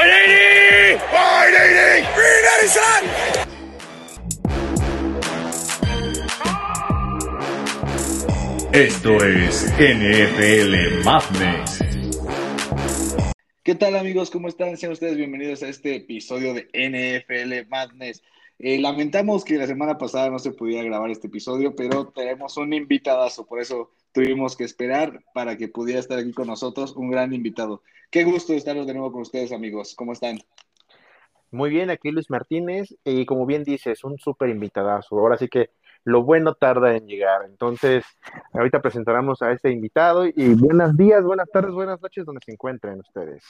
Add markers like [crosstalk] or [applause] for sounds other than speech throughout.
180! 180! 390, Esto es NFL Madness. ¿Qué tal amigos? ¿Cómo están? Sean ustedes bienvenidos a este episodio de NFL Madness. Eh, lamentamos que la semana pasada no se pudiera grabar este episodio, pero tenemos un invitadazo, por eso tuvimos que esperar para que pudiera estar aquí con nosotros un gran invitado. Qué gusto estar de nuevo con ustedes amigos. ¿Cómo están? Muy bien, aquí Luis Martínez, y como bien dices, un súper invitadazo. Ahora sí que lo bueno tarda en llegar. Entonces, ahorita presentaremos a este invitado y buenos días, buenas tardes, buenas noches, donde se encuentren ustedes.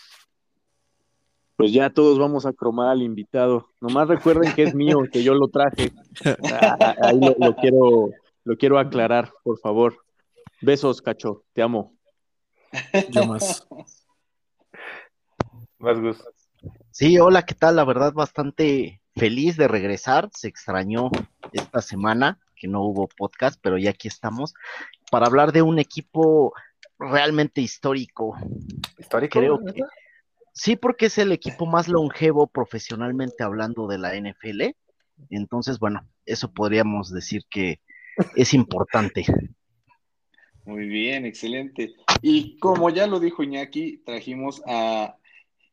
Pues ya todos vamos a cromar al invitado. Nomás recuerden que es mío, que yo lo traje. [laughs] Ah, ahí lo, lo, quiero, lo quiero aclarar, por favor. Besos, cacho, te amo. Yo más. Más gusto. Sí, hola, ¿qué tal? La verdad, bastante feliz de regresar. Se extrañó esta semana que no hubo podcast, pero ya aquí estamos para hablar de un equipo realmente histórico. ¿Histórico? Creo que sí, porque es el equipo más longevo profesionalmente hablando de la NFL. Entonces, bueno, eso podríamos decir que es importante. Muy bien, excelente. Y como ya lo dijo Iñaki, trajimos a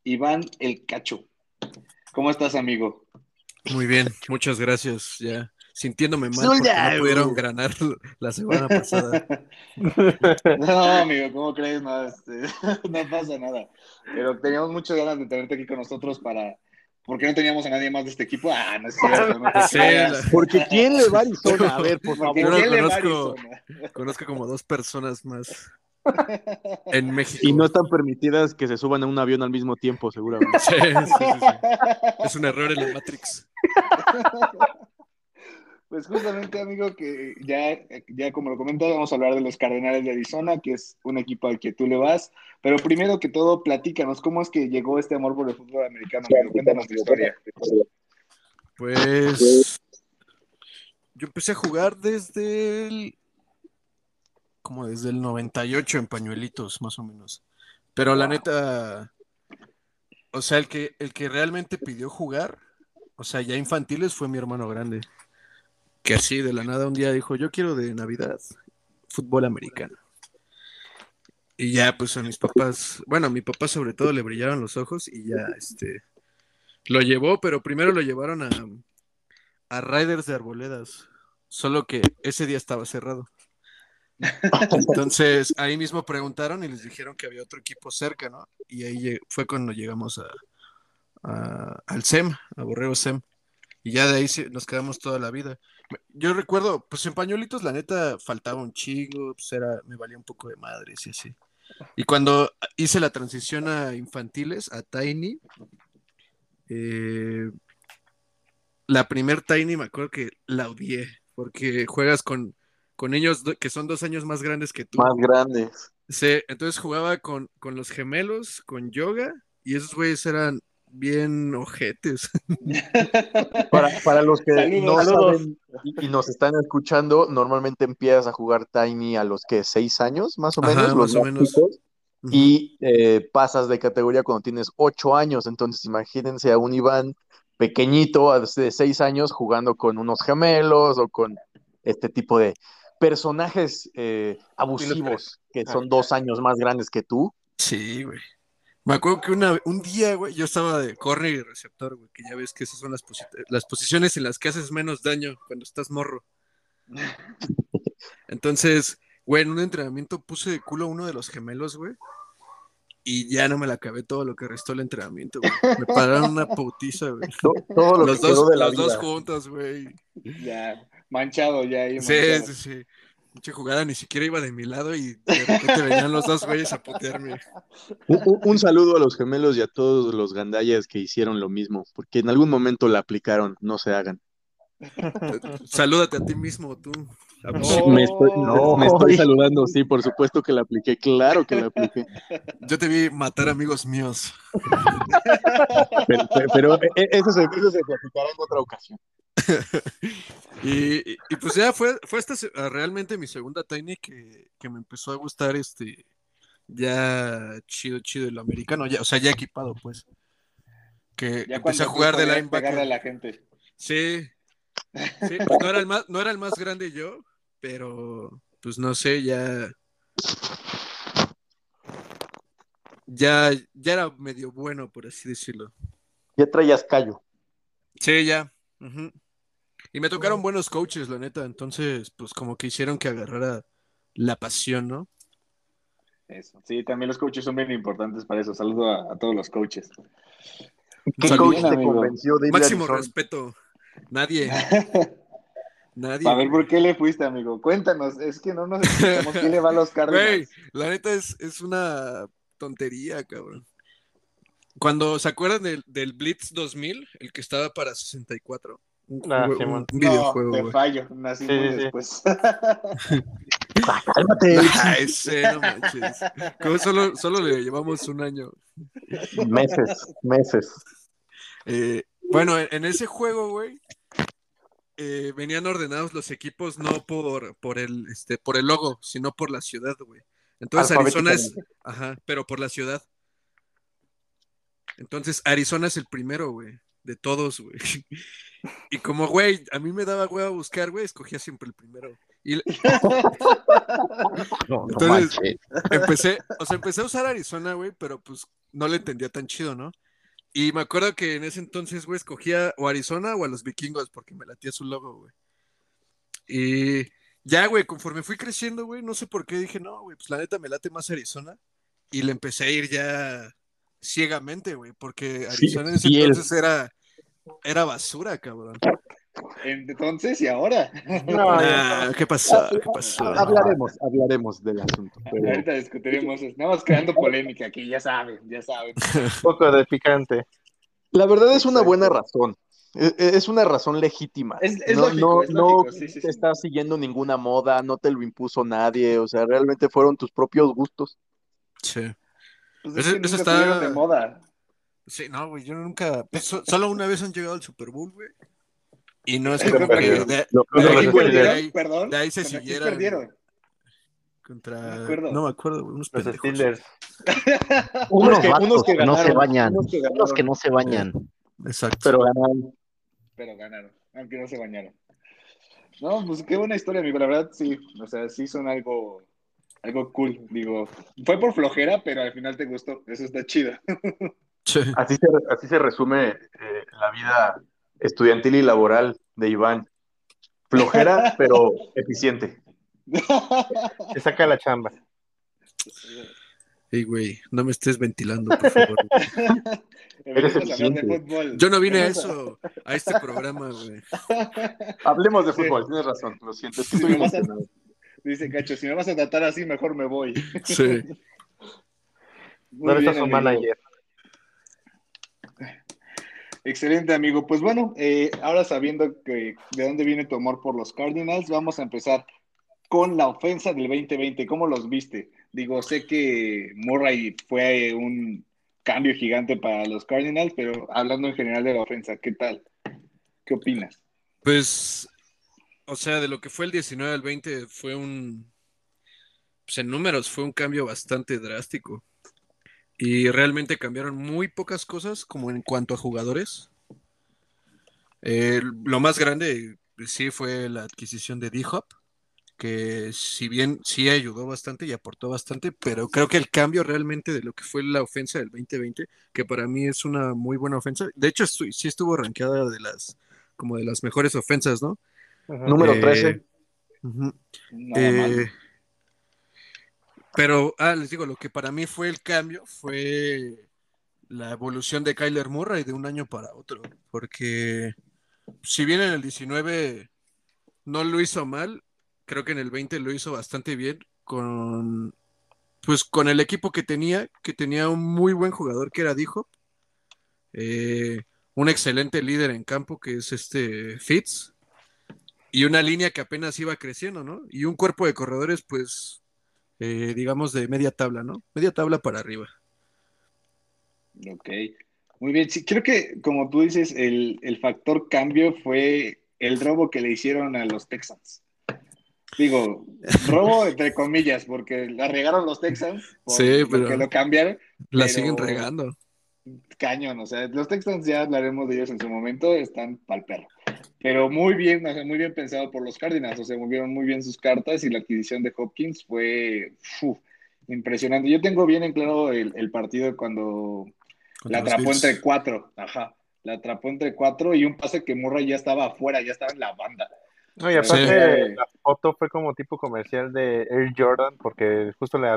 Iván el Cacho. ¿Cómo estás, amigo? Muy bien, muchas gracias. Ya sintiéndome mal porque no pudieron ganar [laughs] la semana pasada. [laughs] No, amigo, ¿cómo crees? No, este, [laughs] no pasa nada. Pero teníamos muchas ganas de tenerte aquí con nosotros para. ¿Por qué no teníamos a nadie más de este equipo? Ah, no es [laughs] cierto. No Sí, Porque ¿quién le va a Arizona? A ver, por [laughs] Porque Yo favor. no ¿quién le va a conozco-? Conozco como dos personas más [laughs] en México. Y no están permitidas que se suban a un avión al mismo tiempo, seguramente. Sí, sí, sí, sí. Es un error en la Matrix. Pues justamente, amigo, que ya, ya como lo comentas, vamos a hablar de los Cardenales de Arizona, que es un equipo al que tú le vas. Pero primero que todo, platícanos, ¿cómo es que llegó este amor por el fútbol americano? Amigo? Cuéntanos tu historia. Pues yo empecé a jugar desde el como desde el 98 en pañuelitos, más o menos. Pero la neta, o sea, el que el que realmente pidió jugar, o sea, ya infantiles fue mi hermano grande. Que así de la nada un día dijo, "Yo quiero de Navidad fútbol americano." Y ya pues a mis papás, bueno, a mi papá sobre todo le brillaron los ojos y ya este lo llevó, pero primero lo llevaron a, a Riders de Arboledas. Solo que ese día estaba cerrado. [laughs] Entonces ahí mismo preguntaron y les dijeron que había otro equipo cerca, ¿no? Y ahí fue cuando llegamos a, a- al SEM, a Borrego SEM. Y ya de ahí nos quedamos toda la vida. Yo recuerdo, pues en pañuelitos la neta faltaba un chingo, pues era, me valía un poco de madres y así. Y cuando hice la transición a infantiles, a Tiny, eh, la primer Tiny me acuerdo que la odié, porque juegas con, con niños que son dos años más grandes que tú. Más grandes. Sí, entonces jugaba con, con los gemelos, con yoga, y esos güeyes eran bien ojetes. [laughs] Para, para los que Saludos. no saben y, y nos están escuchando, normalmente empiezas a jugar Tiny a los que seis años, más o Ajá, menos, los más o menos. y eh, pasas de categoría cuando tienes ocho años. Entonces, imagínense a un Iván pequeñito de seis años jugando con unos gemelos o con este tipo de personajes eh, abusivos que son dos años más grandes que tú. Sí, güey. Me acuerdo que una, un día, güey, yo estaba de corner y receptor, güey, que ya ves que esas son las, posi- las posiciones en las que haces menos daño cuando estás morro. [laughs] Entonces, güey, en un entrenamiento puse de culo a uno de los gemelos, güey, y ya no me la acabé todo lo que restó el entrenamiento, güey. Me pararon una putiza, güey. [laughs] To- Todo lo Los que quedó dos, de la los dos juntos, güey. Ya, manchado ya ahí. Sí, sí, sí. Mucha jugada ni siquiera iba de mi lado y de repente venían los dos güeyes a putearme. [laughs] Un, un- un saludo a los gemelos y a todos los gandallas que hicieron lo mismo, porque en algún momento la aplicaron, no se hagan. [laughs] Salúdate a ti mismo, tú. No. Me estoy, No. me estoy saludando, sí, por supuesto que la apliqué, claro que la apliqué. Yo te vi matar amigos míos. [laughs] Pero, pero- pero, eso, se, eso se platicará en otra ocasión. [laughs] Y, y- y pues ya fue, fue esta realmente mi segunda Tiny que, que me empezó a gustar este ya chido, chido el americano, ya, o sea, ya equipado, pues. que Ya empecé a jugar de a linebacker. la gente. Sí. Sí, pues no era el más, no era el más grande yo, pero pues no sé, ya. Ya, ya era medio bueno, por así decirlo. Ya traías callo. Sí, ya. Y me tocaron buenos coaches, la neta. Entonces, pues como que hicieron que agarrara la pasión, ¿no? Eso. Sí, también los coaches son bien importantes para eso. Saludo a, a todos los coaches. ¿Qué coach te amigo. convenció de a Máximo respeto. Nadie. [laughs] Nadie. A ver. ¿por qué le fuiste, amigo? Cuéntanos. Es que no nos explicamos quién le va a los [laughs] Güey, Cardinals. la neta es, es una tontería, cabrón. Cuando se acuerdan del, del Blitz 2000, el que estaba para 64, un, juego- Simón. un No, videojuego, te fallo. Nací Sí, muy sí, sí. después. [laughs] Cálmate. Ah, ese, no manches. Como solo, solo le llevamos un año. Meses, meses. Eh, bueno, en, en ese juego, güey, eh, venían ordenados los equipos no por, por el este, por el logo, sino por la ciudad, güey. Entonces Arizona es, ajá, pero por la ciudad. Entonces Arizona es el primero, güey, de todos, güey. [laughs] Y como, güey, a mí me daba güey a buscar, güey, escogía siempre el primero. Y No, no Entonces- manches. empecé, o sea, empecé a usar Arizona, güey, pero pues no le entendía tan chido, ¿no? Y me acuerdo que en ese entonces, güey, escogía o Arizona o a los vikingos porque me latía su logo, güey. Y ya, güey, conforme fui creciendo, güey, no sé por qué dije, no, güey, pues la neta me late más Arizona. Y le empecé a ir ya ciegamente, güey, porque Sí, Arizona en ese fiel. entonces era, era basura, cabrón. Entonces, ¿y ahora? No, [laughs] Nah, ¿Qué pasó? ¿Qué pasó? Hablaremos, hablaremos del asunto. pero- Ahorita discutiremos. Estamos creando polémica aquí, ya saben, ya saben. un [laughs] poco de picante. La verdad es una buena razón. E- e- Es una razón legítima. Es- es no, lógico, no, es no lógico, sí, sí, te sí. estás siguiendo ninguna moda, no te lo impuso nadie, o sea, realmente fueron tus propios gustos. Sí. Pues Ese- es que ese nunca está- de moda. Sí, no, güey, yo nunca. pues, so- solo una vez han llegado al Super Bowl, güey. Y no es que perdieron. de, ahí, se ¿Contra quién siguieran. perdieron? Contra. No me acuerdo. No me acuerdo, güey, unos Los pendejos. Steelers. [laughs] Unos que- unos que que, no se ganaron, bañan. unos que Unos ganaron. que no se bañan. Exacto. Pero ganaron. Pero ganaron, aunque no se bañaron. No, pues qué buena historia, amigo. La verdad, sí. O sea, sí son algo, algo cool. Digo, fue por flojera, pero al final te gustó. Eso está chido. Sí. Así se, así se resume eh, la vida estudiantil y laboral de Iván. Flojera, [laughs] pero eficiente. [laughs] Se saca la chamba. Ey, güey, no me estés ventilando, por favor. [laughs] Eficiente. Yo no vine a eso, a este programa, güey. Hablemos de Sí. fútbol, tienes razón, lo siento, es que Sí, estoy a- emocionado. Dice Cacho, si me vas a tratar así, mejor me voy. Sí. [laughs] Muy No eres bien, su amigo. manager. Excelente, amigo. Pues bueno, eh, ahora sabiendo que de dónde viene tu amor por los Cardinals, vamos a empezar con la ofensa del 2020. ¿Cómo los viste? Digo, sé que Murray fue un cambio gigante para los Cardinals, pero hablando en general de la ofensa, ¿qué tal? ¿Qué opinas? Pues, o sea, de lo que fue el 19 al 20 fue un, pues en números fue un cambio bastante drástico. Y realmente cambiaron muy pocas cosas como en cuanto a jugadores. Eh, lo más grande pues, sí fue la adquisición de D-Hop, que si bien sí ayudó bastante y aportó bastante, pero creo que el cambio realmente de lo que fue la ofensa del 2020, que para mí es una muy buena ofensa, de hecho sí estuvo rankeada de las como de las mejores ofensas, ¿no? Número Eh, 13. Ujú. Nada mal. Eh, pero, ah, les digo, lo que para mí fue el cambio fue la evolución de Kyler Murray de un año para otro, porque si bien en el 19 no lo hizo mal, creo que en el 20 lo hizo bastante bien con, pues con el equipo que tenía, que tenía un muy buen jugador que era Dijo, un excelente líder en campo que es este Fitz, y una línea que apenas iba creciendo, ¿no? Y un cuerpo de corredores, pues, eh, digamos, de media tabla, ¿no? Media tabla para arriba. Ok, muy bien. Sí, creo que, como tú dices, el, el factor cambio fue el robo que le hicieron a los Texans. Digo, robo entre comillas, porque la regaron los Texans, [laughs] por- Sí, pero- porque lo cambiaron. La Pero- siguen regando. cañón. O sea, los Texans ya hablaremos de ellos en su momento, están pal perro. Pero muy bien, o sea, muy bien pensado por los Cardinals. O sea, movieron muy bien sus cartas y la adquisición de Hopkins fue uf, impresionante. Yo tengo bien en claro el, el partido cuando Contra la atrapó entre cuatro. Ajá. La atrapó entre cuatro y un pase que Murray ya estaba afuera, ya estaba en la banda. No, y aparte Sí. la foto fue como tipo comercial de Air Jordan, porque justo le,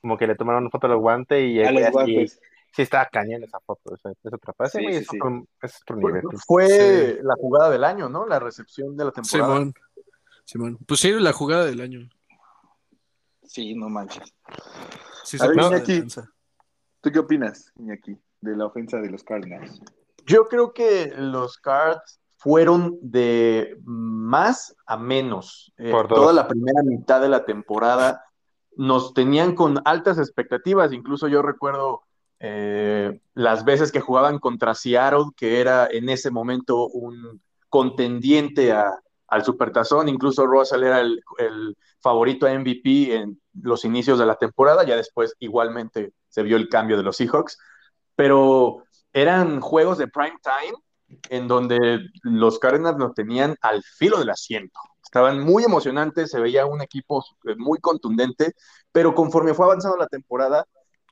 como que le tomaron una foto a los guantes y A el los guantes. Sí estaba cañón esa foto, esa, esa Sí, es, sí. otro, es otro Fue, nivel. fue la jugada del año, ¿no? La recepción de la temporada. Simón. Simón. Pues sí, la jugada del año. Sí, no manches. Sí, A ver, Iñaki. ¿Tú qué opinas, Iñaki, de la ofensa de los Cardinals? Yo creo que los Cards fueron de más a menos. Eh, toda la primera mitad de la temporada nos tenían con altas expectativas. Incluso yo recuerdo eh, las veces que jugaban contra Seattle, que era en ese momento un contendiente a- al Supertazón. Incluso Russell era el, el favorito a MVP en los inicios de la temporada. Ya después igualmente se vio el cambio de los Seahawks. Pero eran juegos de prime time en donde los Cardinals nos tenían al filo del asiento. Estaban muy emocionantes, se veía un equipo eh, muy contundente, pero conforme fue avanzando la temporada,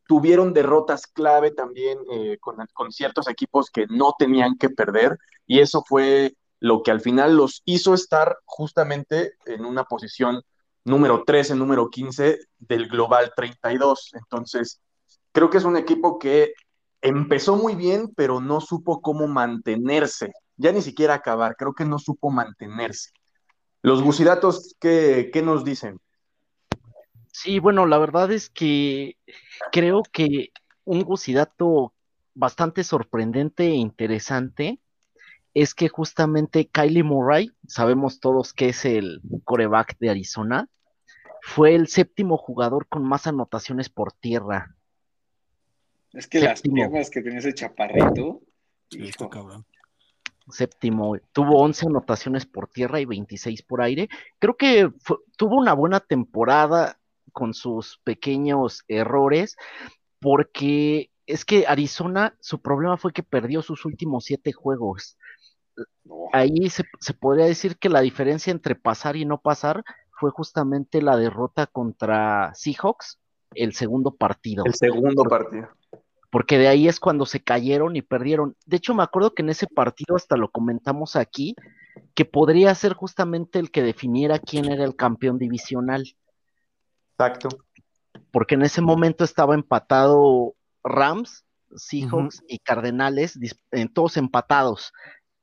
tuvieron derrotas clave también eh, con, con ciertos equipos que no tenían que perder, y eso fue lo que al final los hizo estar justamente en una posición número 13, número 15 del Global 32. Entonces, creo que es un equipo que empezó muy bien, pero no supo cómo mantenerse. Ya ni siquiera acabar, creo que no supo mantenerse. Los Gusidatos, ¿qué, qué nos dicen? Sí, bueno, la verdad es que creo que un gusidato bastante sorprendente e interesante es que justamente Kylie Murray, sabemos todos que es el coreback de Arizona, fue el séptimo jugador con más anotaciones por tierra. Es que las Séptimo. piernas que tenía ese chaparrito. Sí, hijo, está cabrón. Séptimo, tuvo 11 anotaciones por tierra y 26 por aire. Creo que fue- tuvo una buena temporada con sus pequeños errores, porque es que Arizona, su problema fue que perdió sus últimos siete juegos. Ahí se, se podría decir que la diferencia entre pasar y no pasar fue justamente la derrota contra Seahawks, el segundo partido El segundo partido. porque de ahí es cuando se cayeron y perdieron. De hecho, me acuerdo que en ese partido hasta lo comentamos aquí, que podría ser justamente el que definiera quién era el campeón divisional, Exacto. porque en ese momento estaba empatado Rams, Seahawks y Cardenales, todos empatados,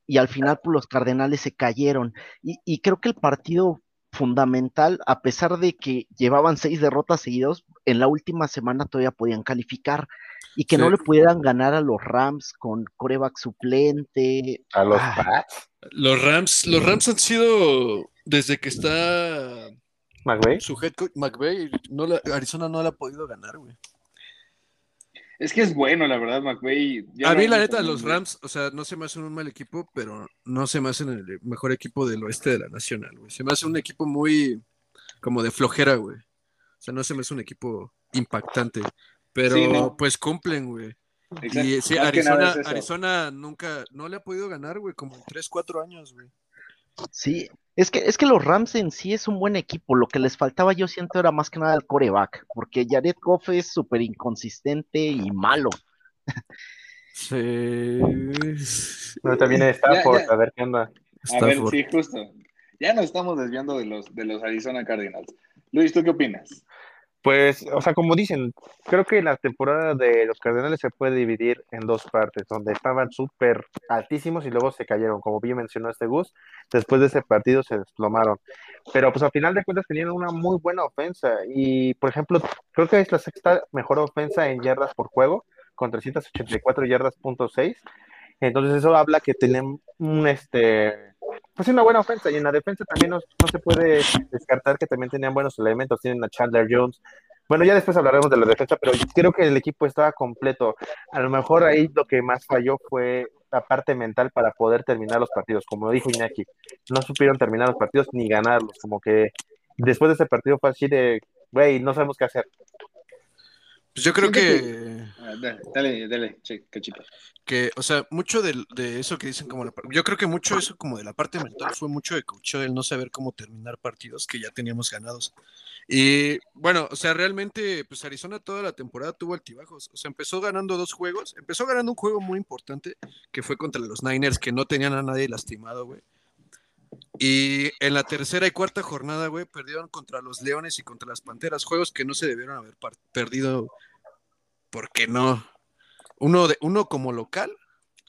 y al final pues, los Cardenales se cayeron. Y, y creo que el partido fundamental, a pesar de que llevaban seis derrotas seguidos, en la última semana todavía podían calificar y que Sí. no le pudieran ganar a los Rams con coreback suplente. A los Ah, Pats, Los Rams, los Rams han sido desde que está McVay. su head coach McVay, no la- Arizona no la ha podido ganar, güey. Es que es bueno, la verdad, McVay. Ya A mí, la neta, los. Rams, o sea, no se me hacen un mal equipo, pero no se me hacen el mejor equipo del oeste de la nacional, güey. Se me hace un equipo muy como de flojera, güey. O sea, no se me hace un equipo impactante, pero Sí, no. pues cumplen, güey. Exacto. Y sí, Arizona, es. Arizona nunca, no le ha podido ganar, güey, como en 3, 4 años, güey. Sí, es que, es que los Rams en sí es un buen equipo. Lo que les faltaba, yo siento, era más que nada el coreback, porque Jared Goff es súper inconsistente y malo. Sí. Pero también está por ya. saber qué onda. A ver, sí, justo. Ya nos estamos desviando de los, de los Arizona Cardinals. Luis, ¿tú qué opinas? Pues, o sea, como dicen, creo que la temporada de los Cardenales se puede dividir en dos partes, donde estaban súper altísimos y luego se cayeron, como bien mencionó este Gus, después de ese partido se desplomaron. Pero pues al final de cuentas tenían una muy buena ofensa y, por ejemplo, creo que es la sexta mejor ofensa en yardas por juego, con 384 yardas punto seis. Entonces eso habla que tenían un, este, pues una buena ofensa y en la defensa también no, se puede descartar que también tenían buenos elementos, tienen a Chandler Jones. Bueno, ya después hablaremos de la defensa, pero creo que el equipo estaba completo. A lo mejor ahí lo que más falló fue la parte mental para poder terminar los partidos. Como dijo Iñaki, no supieron terminar los partidos ni ganarlos. Como que después de ese partido fue así de, güey, no sabemos qué hacer. Pues yo creo que, Dale, dale, cachito. que, o sea, mucho del- de, eso que dicen como la yo creo que mucho eso como de la parte mental fue mucho de coacheo, el no saber cómo terminar partidos que ya teníamos ganados. Y bueno, o sea, realmente, pues Arizona toda la temporada tuvo altibajos. O sea, empezó ganando dos juegos. Empezó ganando un juego muy importante que fue contra los Niners, que no tenían a nadie lastimado, güey. Y en la tercera y cuarta jornada, güey, perdieron contra los Leones y contra las Panteras. Juegos que no se debieron haber perdido porque no. Uno, de, uno como local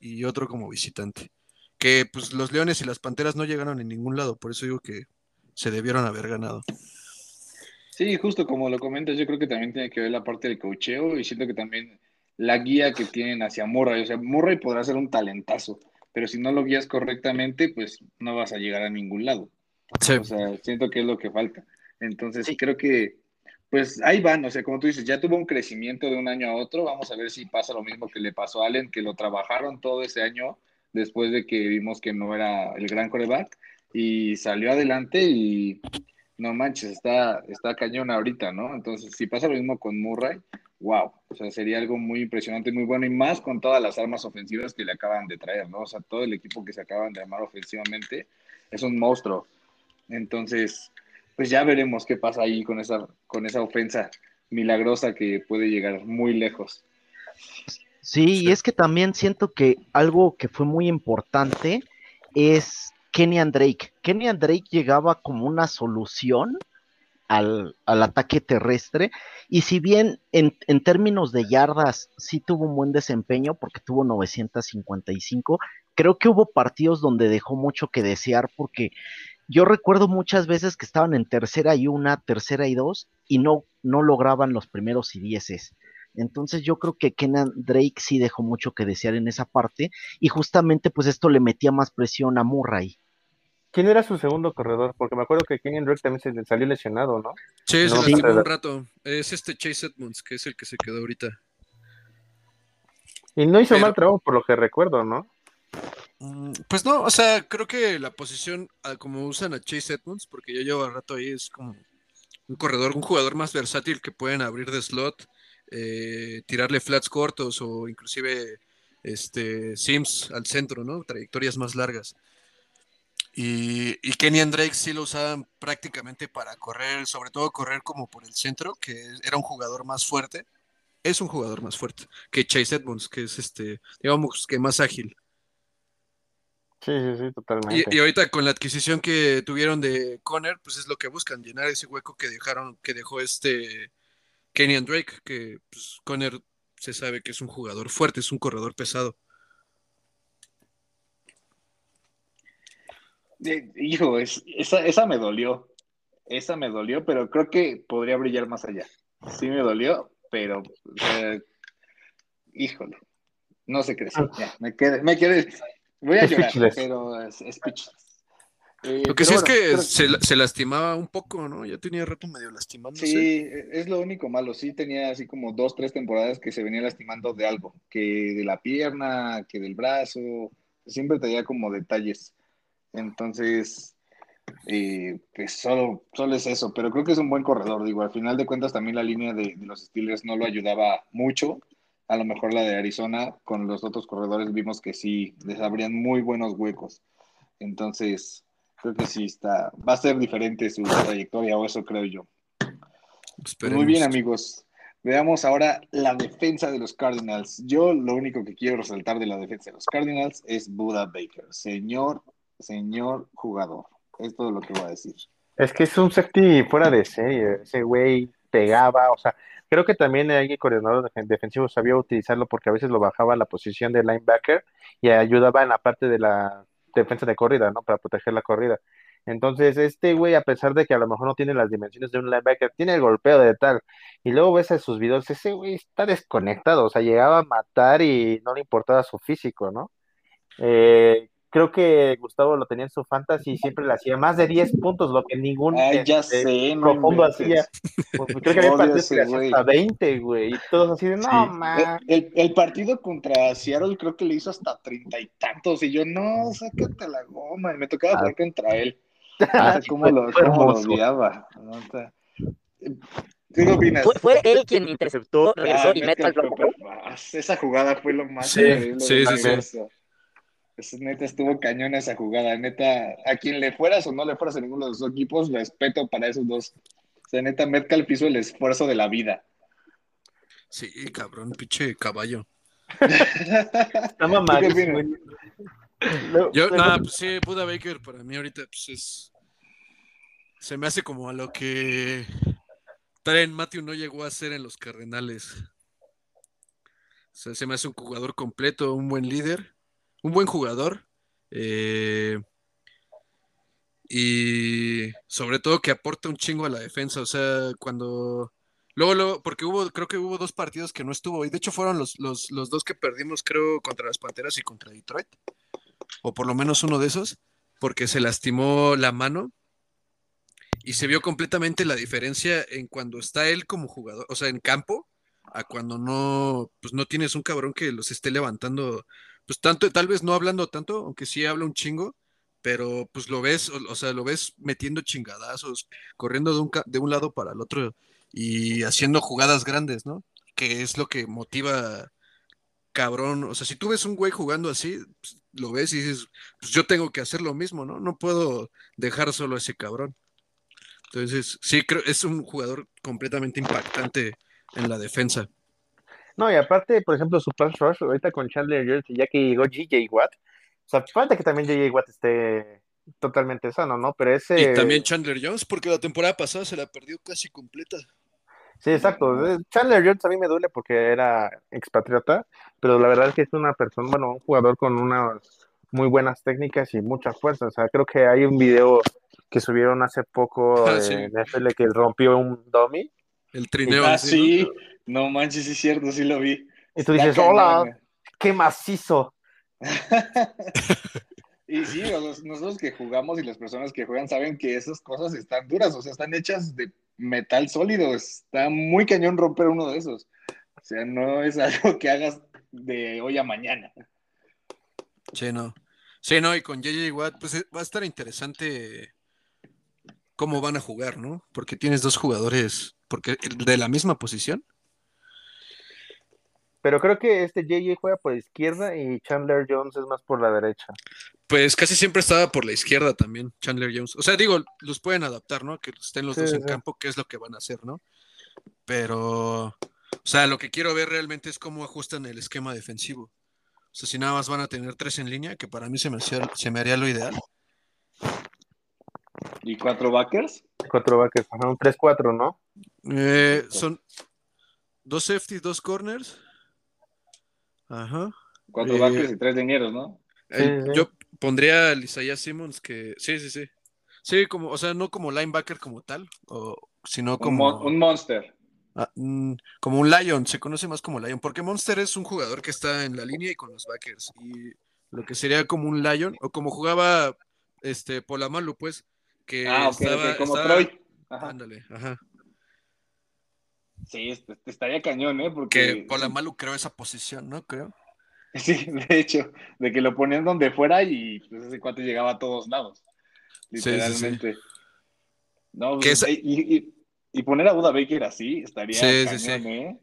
y otro como visitante. Que pues los Leones y las Panteras no llegaron en ningún lado. Por eso digo que se debieron haber ganado. Sí, justo como lo comentas, yo creo que también tiene que ver la parte del cocheo y siento que también la guía que tienen hacia Murray. O sea, Murray podrá ser un talentazo, pero si no lo guías correctamente, pues no vas a llegar a ningún lado. Sí. O sea, siento que es lo que falta. Entonces, creo que, pues ahí van, o sea, como tú dices, ya tuvo un crecimiento de un año a otro. Vamos a ver si pasa lo mismo que le pasó a Allen, que lo trabajaron todo ese año después de que vimos que no era el gran coreback y salió adelante y no manches, está, está cañón ahorita, ¿no? Entonces, si pasa lo mismo con Murray, wow, o sea, sería algo muy impresionante, muy bueno y más con todas las armas ofensivas que le acaban de traer, ¿no? O sea, todo el equipo que se acaban de armar ofensivamente es un monstruo. Entonces, pues ya veremos qué pasa ahí con esa, con esa ofensa milagrosa que puede llegar muy lejos. Sí, y es que también siento que algo que fue muy importante es Kenyan Drake. Kenyan Drake llegaba como una solución al, al ataque terrestre y si bien en, en, términos de yardas sí tuvo un buen desempeño porque tuvo 955, creo que hubo partidos donde dejó mucho que desear porque yo recuerdo muchas veces que estaban en tercera y una, tercera y dos y no, no lograban los primeros y dieces. Entonces yo creo que Kenan Drake sí dejó mucho que desear en esa parte y justamente pues esto le metía más presión a Murray. ¿Quién era su segundo corredor? Porque me acuerdo que Kenan Drake también se le salió lesionado, ¿no? Sí, se No, sí. un rato. Es este Chase Edmonds, que es el que se quedó ahorita. Y no hizo Pero- mal trabajo por lo que recuerdo, ¿no? Mm, Pues no, o sea, creo que la posición, ah, como usan a Chase Edmonds, porque ya lleva rato ahí, es como un corredor, un jugador más versátil que pueden abrir de slot, eh, tirarle flats cortos o inclusive este sims al centro, ¿no? Trayectorias más largas. Y, y Kenyan Drake sí lo usaban prácticamente para correr, sobre todo correr como por el centro, que era un jugador más fuerte. Es un jugador más fuerte que Chase Edmonds, que es este, digamos que más ágil. Sí, sí, sí, totalmente. Y, y ahorita con la adquisición que tuvieron de Conner, pues es lo que buscan, llenar ese hueco que dejaron, que dejó este Kenyan Drake, que pues, Conner se sabe que es un jugador fuerte, es un corredor pesado. Hijo, es, esa, esa me dolió. Esa me dolió, pero creo que podría brillar más allá. Sí me dolió, pero eh, híjole, no se creció. Ya, me quedé, me quedé. Voy a llorar, pero es, es. Eh, Lo que pero sí es que creo- se, la- se lastimaba un poco, ¿no? Ya tenía rato medio lastimándose. Sí, es lo único malo. Sí tenía así como dos, tres temporadas que se venía lastimando de algo, que de la pierna, que del brazo, siempre tenía como detalles. Entonces, eh, pues solo, solo es eso, pero creo que es un buen corredor. Digo, al final de cuentas también la línea de, de los Steelers no lo ayudaba mucho. A lo mejor la de Arizona, con los otros corredores vimos que sí, les abrían muy buenos huecos. Entonces, creo que sí está, va a ser diferente su trayectoria, o eso creo yo. Esperemos. Muy bien, amigos. Veamos ahora la defensa de los Cardinals. Yo lo único que quiero resaltar de la defensa de los Cardinals es Buda Baker. Señor, señor jugador. Es todo lo que voy a decir. Es que es un safety fuera de serie. Ese güey pegaba, o sea, creo que también hay coordinador defen- defensivo sabía utilizarlo porque a veces lo bajaba a la posición de linebacker y ayudaba en la parte de la defensa de corrida, ¿no? Para proteger la corrida. Entonces, este güey, a pesar de que a lo mejor no tiene las dimensiones de un linebacker, tiene el golpeo de tal. Y luego ves en sus videos, ese güey está desconectado, o sea, llegaba a matar y no le importaba su físico, ¿no? Eh, creo que Gustavo lo tenía en su fantasy y siempre le hacía más de 10 puntos, lo que ningún Ay, ya este, sé, no profundo inventes. hacía. Pues, creo que había partidos que hacía hasta 20, güey, y todos así de, no, Sí. man. El, el partido contra Seattle creo que le hizo hasta treinta y tantos. Y yo, no, sácate la goma. Y me tocaba jugar contra él. O sea, Ah, cómo lo, cómo lo odiaba. ¿no? O sea, ¿Tú qué opinas? Fue, fue él quien interceptó, regresó Ah, y mete al ah, Esa jugada fue lo más Sí, increíble sí, sí, sí. Es- neta estuvo cañón esa jugada. Neta, a quien le fueras o no le fueras a ninguno de los dos equipos, respeto para esos dos. O sea, neta, Metcalf hizo el esfuerzo de la vida. Sí, cabrón, pinche caballo. [laughs] Está. Luego- Yo, nada, pues sí, Buda Baker para mí ahorita pues es. Se me hace como a lo que Tren Matthew no llegó a hacer en los Cardenales. O sea, se me hace un jugador completo, un buen líder, un buen jugador. eh, y sobre todo que aporta un chingo a la defensa. O sea, cuando. Luego, luego, porque hubo, creo que hubo dos partidos que no estuvo, y de hecho fueron los, los, los dos que perdimos, creo, contra las Panteras y contra Detroit o por lo menos uno de esos, porque se lastimó la mano y se vio completamente la diferencia en cuando está él como jugador, o sea, en campo, a cuando no, pues no tienes un cabrón que los esté levantando, pues tanto, tal vez no hablando tanto, aunque sí habla un chingo, pero pues lo ves, o, sea, lo ves metiendo chingadazos, corriendo de un, de un lado para el otro y haciendo jugadas grandes, ¿no? Que es lo que motiva cabrón, o sea, si tú ves un güey jugando así, pues, lo ves y dices, pues yo tengo que hacer lo mismo, ¿no? No puedo dejar solo a ese cabrón. Entonces, sí, creo, es un jugador completamente impactante en la defensa. No, y aparte, por ejemplo, su pass rush, ahorita con Chandler Jones, y ya que llegó GJ Watt, o sea, falta que también GJ Watt esté totalmente sano, ¿no? Pero ese... Y también Chandler Jones, porque la temporada pasada se la perdió casi completa. Sí, exacto. Eh, Chandler Jones a mí me duele porque era expatriota, pero la verdad es que es una persona, bueno, un jugador con unas muy buenas técnicas y mucha fuerza. O sea, creo que hay un video que subieron hace poco Ah, en sí. NFL que rompió un dummy El trineo. Ah, sí, sí. ¿no? No manches, sí es cierto, sí lo vi. y tú dices, hola, qué macizo. [laughs] Y sí, los- nosotros que jugamos y las personas que juegan saben que esas cosas están duras, o sea, están hechas de metal sólido. Está muy cañón romper uno de esos. O sea, no es [laughs] algo que hagas de hoy a mañana. Sí, no. Sí, no, y con JJ Watt, pues eh, va a estar interesante cómo van a jugar, ¿no? Porque tienes dos jugadores porque de la misma posición. Pero creo que este JJ juega por izquierda y Chandler Jones es más por la derecha. Pues casi siempre estaba por la izquierda también, Chandler Jones. O sea, digo, los pueden adaptar, ¿no? Que estén los Sí, dos en sí. campo, que es lo que van a hacer, ¿no? Pero, o sea, lo que quiero ver realmente es cómo ajustan el esquema defensivo. O sea, si nada más van a tener tres en línea, que para mí se me, hacía- se me haría lo ideal. ¿Y cuatro backers? Cuatro backers, ajá, un 3-4, ¿no? Eh, son dos safeties, dos corners. Ajá. Cuatro Eh, backers y tres linieros, ¿no? Sí. Yo pondría al Isaiah Simmons que. Sí, sí, sí. Sí, como, o sea, no como linebacker como tal, o, sino Un, como. mon- un monster. Ah, mm, como un Lion, se conoce más como Lion, porque Monster es un jugador que está en la línea y con los backers, y lo que sería como un Lion, o como jugaba este Polamalu, pues, que Ah, ok, estaba, como estaba- Troy. Ajá. ándale, ajá, Sí, este- este estaría cañón, ¿eh? Porque que Polamalu creó esa posición, ¿no? Creo. [laughs] Sí, de hecho, de que lo ponían donde fuera y pues, ese cuate llegaba a todos lados. Sí, sí, sí. Literalmente. No, pues, esa- y, y- y poner a Buda Baker así estaría cañón. ¿eh?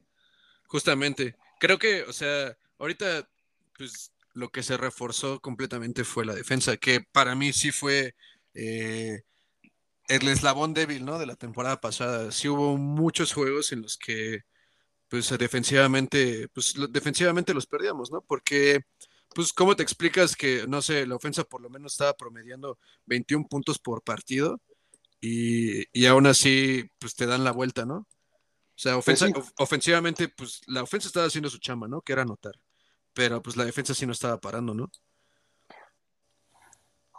Justamente. Creo que, o sea, ahorita, pues lo que se reforzó completamente fue la defensa, que para mí sí fue eh, el eslabón débil, ¿no? De la temporada pasada. Sí hubo muchos juegos en los que, pues defensivamente, pues defensivamente los perdíamos, ¿no? Porque, pues, ¿cómo te explicas que, no sé, la ofensa por lo menos estaba promediando 21 puntos por partido y, y aún así, pues te dan la vuelta, ¿no? O sea, ofensa, sí. of- ofensivamente, pues la ofensa estaba haciendo su chamba, ¿no? Que era anotar. Pero pues la defensa sí no estaba parando, ¿no?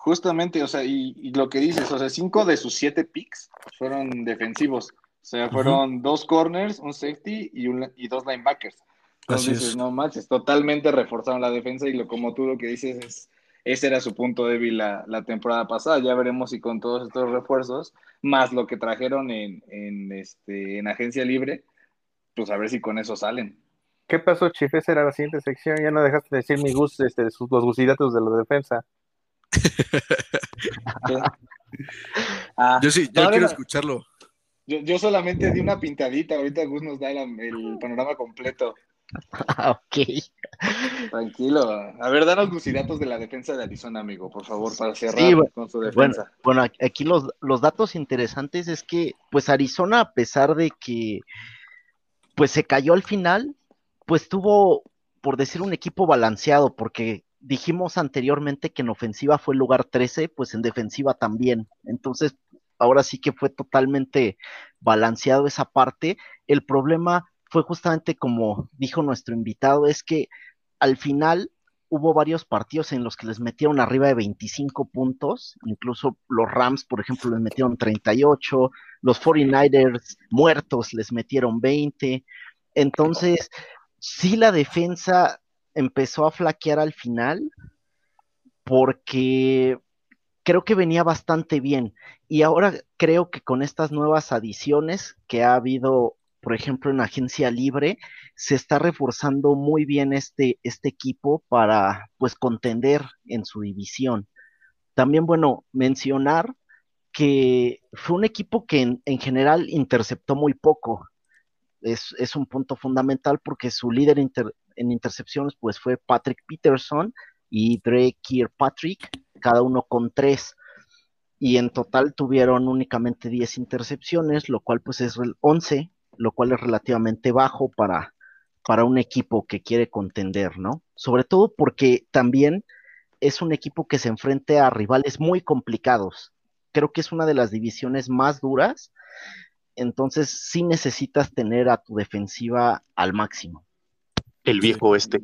Justamente, o sea, y, y lo que dices, o sea, cinco de sus siete picks fueron defensivos. O sea, fueron dos corners, un safety y, un, y dos linebackers. Entonces Así dices, es. no manches, totalmente reforzaron la defensa y lo como tú lo que dices es, ese era su punto débil la, la temporada pasada. Ya veremos si con todos estos refuerzos, más lo que trajeron en, en, este, en agencia libre, pues a ver si con eso salen. ¿Qué pasó, Chief? Esa era la siguiente sección. Ya no dejaste de decir mi gus, este, sus, los gusidatos de la defensa. [laughs] Ah, Yo sí, yo quiero escucharlo. Yo, yo solamente di una pintadita, ahorita Gus nos da el panorama completo. [laughs] Ok. Tranquilo. A ver, danos Gus y datos de la defensa de Arizona, amigo, por favor, para cerrar Sí, bueno, con su Bueno, defensa. bueno, aquí- aquí los, los datos interesantes es que, pues Arizona, a pesar de que, pues se cayó al final, pues tuvo, por decir, un equipo balanceado, porque dijimos anteriormente que en ofensiva fue el lugar 13, pues en defensiva también. Entonces, ahora sí que fue totalmente balanceado esa parte. El problema fue justamente como dijo nuestro invitado, es que al final hubo varios partidos en los que les metieron arriba de 25 puntos, incluso los Rams, por ejemplo, les metieron 38, los 49ers muertos les metieron 20. Entonces, sí la defensa empezó a flaquear al final porque creo que venía bastante bien. Y ahora creo que con estas nuevas adiciones que ha habido, por ejemplo, en agencia libre, se está reforzando muy bien este, este equipo para pues contender en su división. También, bueno, mencionar que fue un equipo que en, en general interceptó muy poco. Es, es, un punto fundamental porque su líder inter, en intercepciones pues fue Patrick Peterson y Drake Kirkpatrick, cada uno con tres. Y en total tuvieron únicamente 10 intercepciones, lo cual pues es 11, lo cual es relativamente bajo para, para un equipo que quiere contender, ¿no? Sobre todo porque también es un equipo que se enfrenta a rivales muy complicados. Creo que es una de las divisiones más duras, entonces sí necesitas tener a tu defensiva al máximo. El viejo este.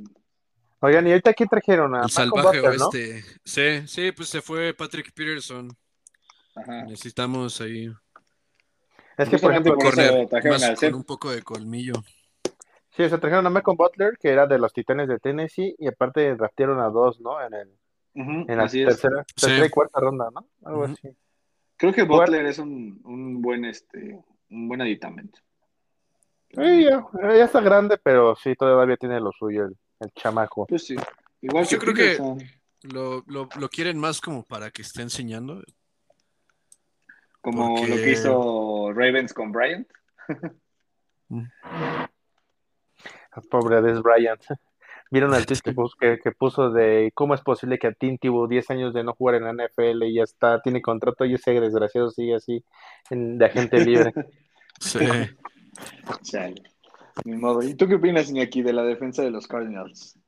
Oigan, y ahorita aquí trajeron a El Malcolm salvaje Butler, ¿no? oeste. Sí, sí, pues se fue Patrick Peterson. Ajá. Necesitamos ahí Es que, por ejemplo, por trajeron más con un poco de colmillo. sí, o sea, trajeron a Malcolm Butler, que era de los Titanes de Tennessee, y aparte draftearon a dos, ¿no? En, el, en la tercera, Sí. tercera y cuarta ronda, ¿no? Algo así. Creo que Bueno. Butler es un, un buen este un buen aditamento. Sí, ya, ya está grande, pero sí, todavía tiene lo suyo el, el chamaco. Pues sí. Igual Yo creo que- Lo, lo, lo quieren más como para que esté enseñando. como porque- lo que hizo Ravens con Bryant. Pobre Des Bryant. ¿Vieron el tweet que, que, que puso de cómo es posible que a Tim tuvo 10 años de no jugar en la NFL y ya está, tiene contrato y ese desgraciado sigue así en- de agente libre? [laughs] Sí. Chale. Ni modo. ¿Y tú qué opinas, Iñaki, de la defensa de los Cardinals?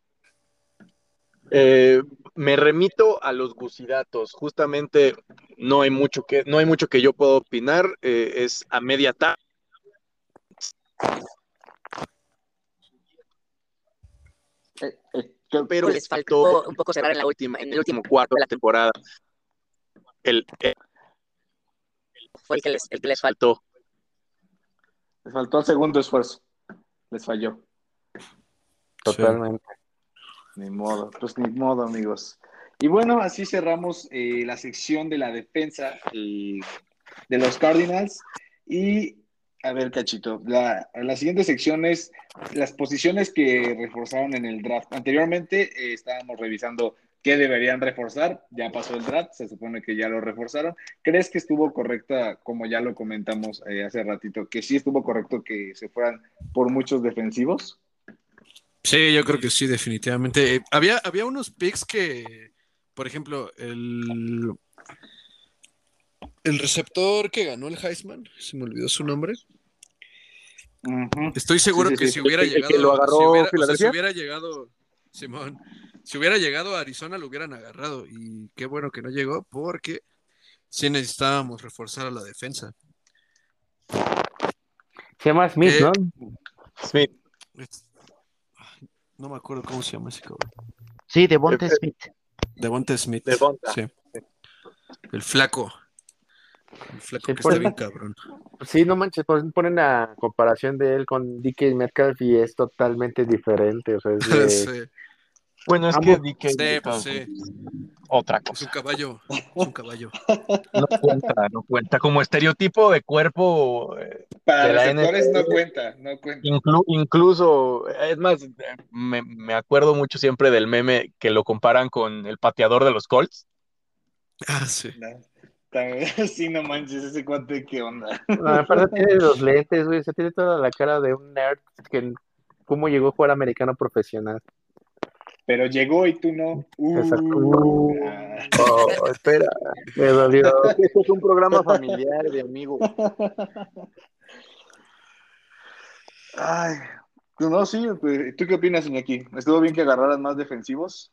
Eh, me remito a los gusidatos. Justamente no hay mucho que, no hay mucho que yo pueda opinar. eh, es a media tarde. Eh, eh, ¿qué- pero les faltó un poco cerrar en la última, en el último cuarto de la temporada. El, el fue el que les, el que les faltó. Faltó. Les faltó el segundo esfuerzo. Les falló. Totalmente. Ni modo. Pues ni modo, amigos. Y bueno, así cerramos eh, la sección de la defensa eh, de los Cardinals. Y a ver, Cachito, la, la siguiente sección es las posiciones que reforzaron en el draft. Anteriormente eh, estábamos revisando qué deberían reforzar. Ya pasó el draft, se supone que ya lo reforzaron. ¿Crees que estuvo correcta, como ya lo comentamos eh, hace ratito, que sí estuvo correcto que se fueran por muchos defensivos? Sí, yo creo que sí, definitivamente. Eh, había, había unos picks que, por ejemplo, el, el receptor que ganó el Heisman, se me olvidó su nombre. Estoy seguro Sí, sí, que sí. si hubiera ¿El que llegado, lo agarró si hubiera, o sea, Filadelfia? si hubiera llegado, Simón, si hubiera llegado a Arizona lo hubieran agarrado y qué bueno que no llegó porque sí necesitábamos reforzar a la defensa. Se llama Smith, Eh, ¿no? Smith. No me acuerdo cómo se llama ese cabrón. Sí, Devonta Smith. Devonta Smith. Devonta. Sí. El flaco. El flaco Sí, que por- está bien cabrón. Sí, no manches, pon- ponen la comparación de él con DK Metcalf y es totalmente diferente. O sea, es [laughs] de- Sí, Bueno, es que DK Sí, pues sí. es otra es cosa. un caballo. Es un caballo. [laughs] No cuenta, no cuenta. Como estereotipo de cuerpo, eh, Para De la receptores no cuenta, no cuenta. inclu- incluso, es más, me, me acuerdo mucho siempre del meme que lo comparan con el pateador de los Colts. Ah, sí. No. También- [laughs] Sí, no manches, ese cuate, ¿qué onda? No, aparte tiene los lentes, güey. Se tiene toda la cara de un nerd que cómo llegó a jugar americano profesional. Pero llegó y tú no. Uh, ah. Oh, espera. Me dolió. Esto es un programa familiar de amigos. Ay, pues no, sí, pues, ¿tú qué opinas, Iñaki? ¿Estuvo bien que agarraran más defensivos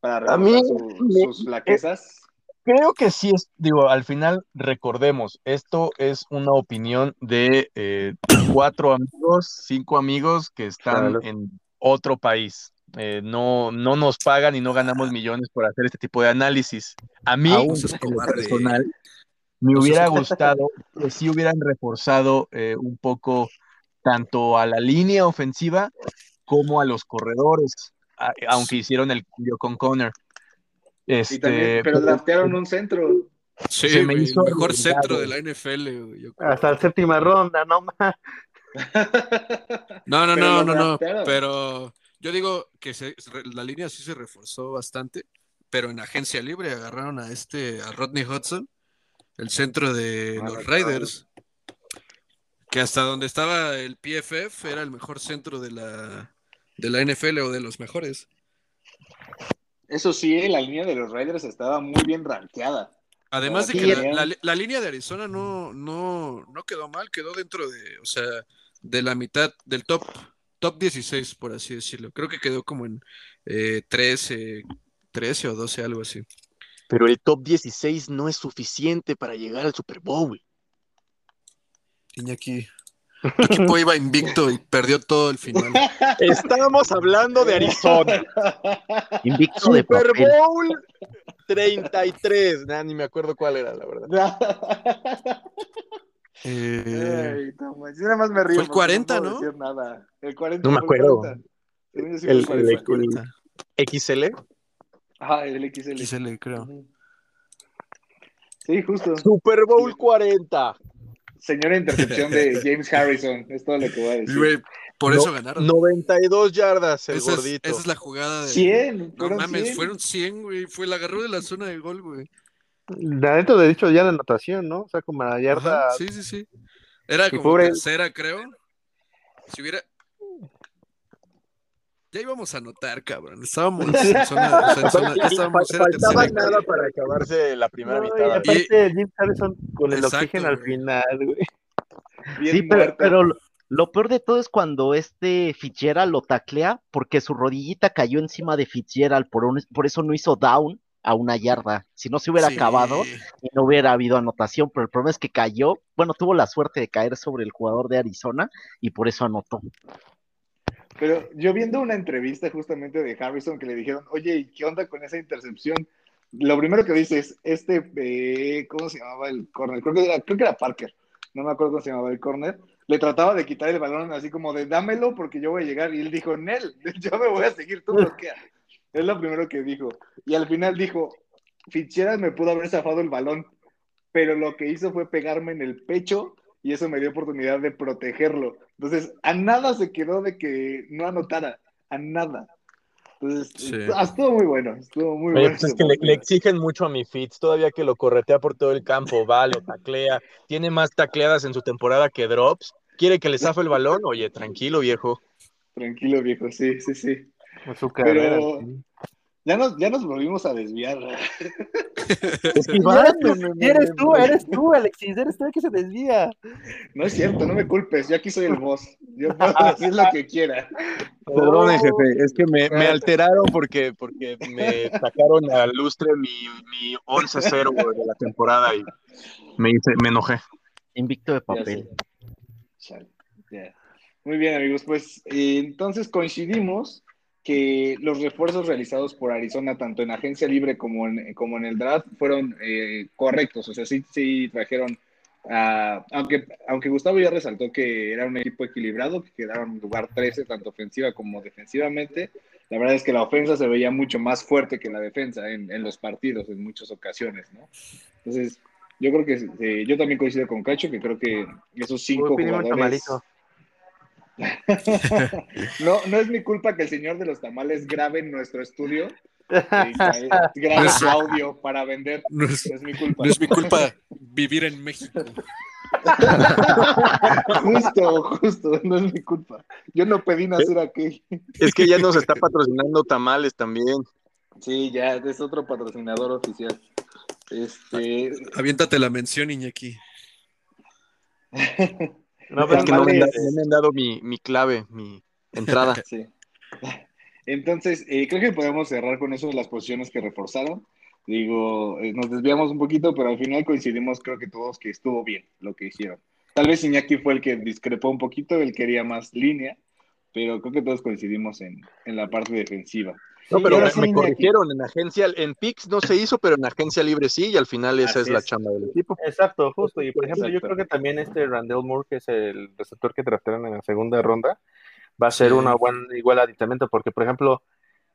para A mí, reforzar su- me- sus flaquezas? Creo que sí es, digo, al final recordemos, esto es una opinión de eh, cuatro amigos, cinco amigos que están Claro. en otro país. Eh, no, no nos pagan y no ganamos millones por hacer este tipo de análisis. A mí, Aún personal, me hubiera gustado que sí hubieran reforzado eh, un poco tanto a la línea ofensiva como a los corredores, a- aunque hicieron el cambio con Conner. Y Este, también, pero draftearon un centro. Sí, Se me güey, hizo el mejor centro de la NFL, güey, yo creo. Hasta la séptima ronda, no más. [laughs] No, no, Pero no, no, no. Pero yo digo que se- la línea sí se reforzó bastante, pero en agencia libre agarraron a este, a Rodney Hudson, el centro de Ah, los. Raiders, que hasta donde estaba el PFF era el mejor centro de la, de la NFL o de los mejores. Eso sí, eh, la línea de los Raiders estaba muy bien rankeada. Además de que la, la- la línea de Arizona no, no, no quedó mal, quedó dentro de, o sea, de la mitad del top, top 16, por así decirlo. Creo que quedó como en eh, 13, 13 o 12, algo así. Pero el top 16 no es suficiente para llegar al Super Bowl. Iñaki. Tu equipo iba invicto y perdió todo el final. [laughs] Estamos hablando de Arizona. Invicto de Super papel. Bowl 33. Nah, ni me acuerdo cuál era, la verdad. [laughs] Eh, Ay, no manches, yo nada más me río. Fue el porque 40, puedo ¿no? decir nada. El 40 No me el acuerdo. 40. Según yo sí El- fue el el- 40. XL. Ajá, el XL. XL, creo. Sí, justo. Super Bowl 40. Señora intercepción de [laughs] James Harrison, es todo lo que voy a decir. güey, por No- eso ganaron. 92 yardas el esa, es, gordito. esa es la jugada de. 100, No fueron mames, 100. fueron 100, güey. Fue, la agarró de la zona de gol, güey. Dentro de dicho ya la anotación, ¿no? O sea, como la yarda. Ajá, sí, sí, sí. Era Y como pobre- tercera, creo. Si hubiera. Ya íbamos a anotar, cabrón. Estábamos [laughs] en zona. o sea, en zona- ya estábamos, era Faltaba tercera. nada para acabarse la primera No, y mitad. aparte Jim Harrison con el Exacto, oxígeno al final, güey. Bien Sí, pero, pero lo, lo peor de todo es cuando este Fitzgerald lo taclea porque su rodillita cayó encima de Fitzgerald, por, un- por eso no hizo down a una yarda. Si no se hubiera Sí. acabado y no hubiera habido anotación, pero el problema es que cayó, bueno, tuvo la suerte de caer sobre el jugador de Arizona y por eso anotó. Pero yo viendo una entrevista justamente de Harrison que le dijeron, oye, ¿y qué onda con esa intercepción? Lo primero que dice es, este, eh, ¿cómo se llamaba el corner? Creo que, era, creo que era Parker, no me acuerdo cómo se llamaba el corner. Le trataba de quitar el balón así como de, dámelo porque yo voy a llegar. Y él dijo, Nel, [laughs] yo me voy a seguir, tú bloquea. Es lo primero que dijo. Y al final dijo, Fitzgerald me pudo haber zafado el balón, pero lo que hizo fue pegarme en el pecho y eso me dio oportunidad de protegerlo. Entonces, a nada se quedó de que no anotara, a nada. Entonces, Sí. ah, estuvo muy bueno, estuvo muy Oye, bueno. pues es que le, le exigen mucho a mi Fitz, todavía que lo corretea por todo el campo, va, lo taclea, tiene más tacleadas en su temporada que drops. ¿Quiere que le zafe el balón? Oye, tranquilo, viejo. Tranquilo, viejo, sí, sí, sí. Su carrera. Pero ya nos, ya nos volvimos a desviar. Es que Iván, eres tú, eres tú, Alexis, eres tú el que se desvía. No es cierto, no me culpes, yo aquí soy el boss. Yo puedo [laughs] decir lo que quiera. Perdone, jefe, es que me, me alteraron porque, porque me sacaron al lustre mi, mi 11-0 de la temporada y me, hice, me enojé. Invicto de papel. ya. Muy bien, amigos. Pues eh, entonces coincidimos que los refuerzos realizados por Arizona, tanto en agencia libre como en, como en el draft, fueron eh, correctos. O sea, sí, sí trajeron. a- aunque, aunque Gustavo ya resaltó que era un equipo equilibrado, que quedaron en lugar 13, tanto ofensiva como defensivamente, la verdad es que la ofensa se veía mucho más fuerte que la defensa en, en los partidos en muchas ocasiones, ¿no? Entonces, yo creo que eh, yo también coincido con Cacho, que creo que esos cinco jugadores. tamalito. [laughs] no, no es mi culpa que el señor de los tamales grabe en nuestro estudio Sí, gra- graba No es- su audio para vender. No es, No es mi culpa. no es mi culpa vivir en México. [laughs] Justo, justo, no es mi culpa. Yo no pedí nacer aquí. Es que ya nos está patrocinando tamales también. Sí, ya, es otro patrocinador oficial. Este, Aviéntate la mención, Iñaki. [laughs] No, Es que no me han dado, no me han dado mi, mi clave, mi [laughs] entrada. sí. [laughs] Entonces, eh, creo que podemos cerrar con eso las posiciones que reforzaron. Digo, eh, nos desviamos un poquito, pero al final coincidimos, creo que todos, que estuvo bien lo que hicieron. Tal vez Iñaki fue el que discrepó un poquito, él quería más línea, pero creo que todos coincidimos en, en la parte defensiva. No, pero ahora me, sí, me corrigieron en agencia, en Pix no se hizo, pero en agencia libre sí, y al final esa es la chamba del equipo. Exacto, justo. Y por ejemplo, yo creo que también este Randall Moore, que es el receptor que draftaron en la segunda ronda, va a ser Sí. una buena igual aditamento, porque por ejemplo,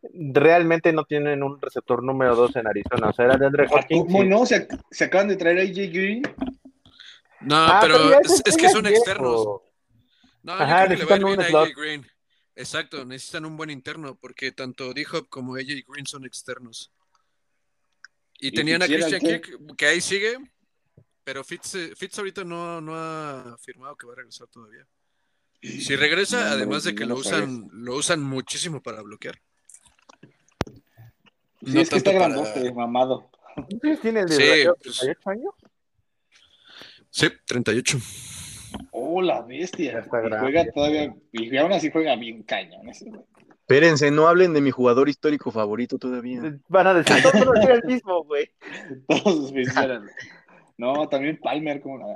realmente no tienen un receptor número 2 en Arizona. O sea, era de Andre Ah, Hopkins. ¿Cómo no? Se, ac- se acaban de traer a AJ Green. No, Ah, pero es, que son viejo. externos. No, yo Ajá, creo que le va a ir necesitan un bien a slot. AJ Green. Exacto, necesitan un buen interno porque tanto D-Hop como AJ Green son externos. Y, ¿Y tenían a Christian? Kirk, que ahí sigue, pero Fitz, eh, Fitz ahorita no, no ha afirmado que va a regresar todavía. Si regresa, No, además de que lo usan, lo usan muchísimo para bloquear. Sí, No es que está para- grandote, mamado. ¿Cuántos tiene el de Sí, Randall? pues- ¿38 años? Sí, 38. Oh, la bestia. Y grande. juega todavía, y aún así juega bien cañón ese güey. Espérense, no hablen de mi jugador histórico favorito todavía. Van a decir, todos van a decir el mismo, güey. [laughs] Todos sus Fitzgerald. No, también Palmer, como no.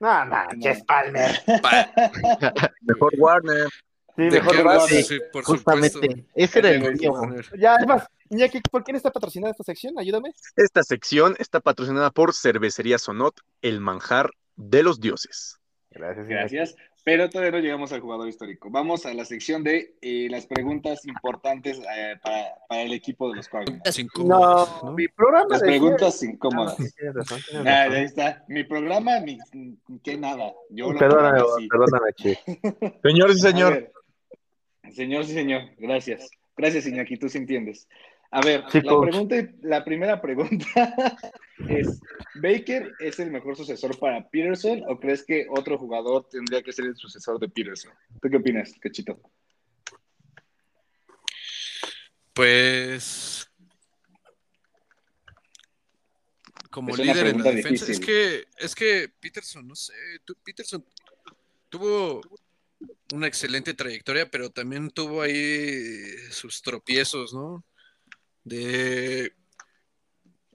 No, manches, Palmer. Pa- [laughs] Mejor Warner. Sí, ¿de mejor Warner. Sí, por Justamente, supuesto. ese era el mío. Ya, además, Iñaki, ¿por quién está patrocinada esta sección? Ayúdame. Esta sección está patrocinada por Cervecería Sonot, el manjar de los dioses. Gracias. Gracias. Pero todavía no llegamos al jugador histórico. Vamos a la sección de eh, las preguntas importantes eh, para, para el equipo de los Cardinals. No, ¿no? mi programa Las preguntas Ah, incómodas. sí, razón, Ah, ahí está. Mi programa, ni, que nada. Yo Perdóname, así. perdóname, Chi. [laughs] Señor y señor. Señor, sí, señor. Gracias. Gracias, Iñaki, tú sí entiendes. A ver, Sí, la, pregunta, la primera pregunta [laughs] es, [laughs] ¿Baker es el mejor sucesor para Peterson o crees que otro jugador tendría que ser el sucesor de Peterson? ¿Tú qué opinas, Cachito? Pues como Es líder en la defensa, es que es que Peterson, no sé, Peterson tuvo una excelente trayectoria, pero también tuvo ahí sus tropiezos, ¿no? De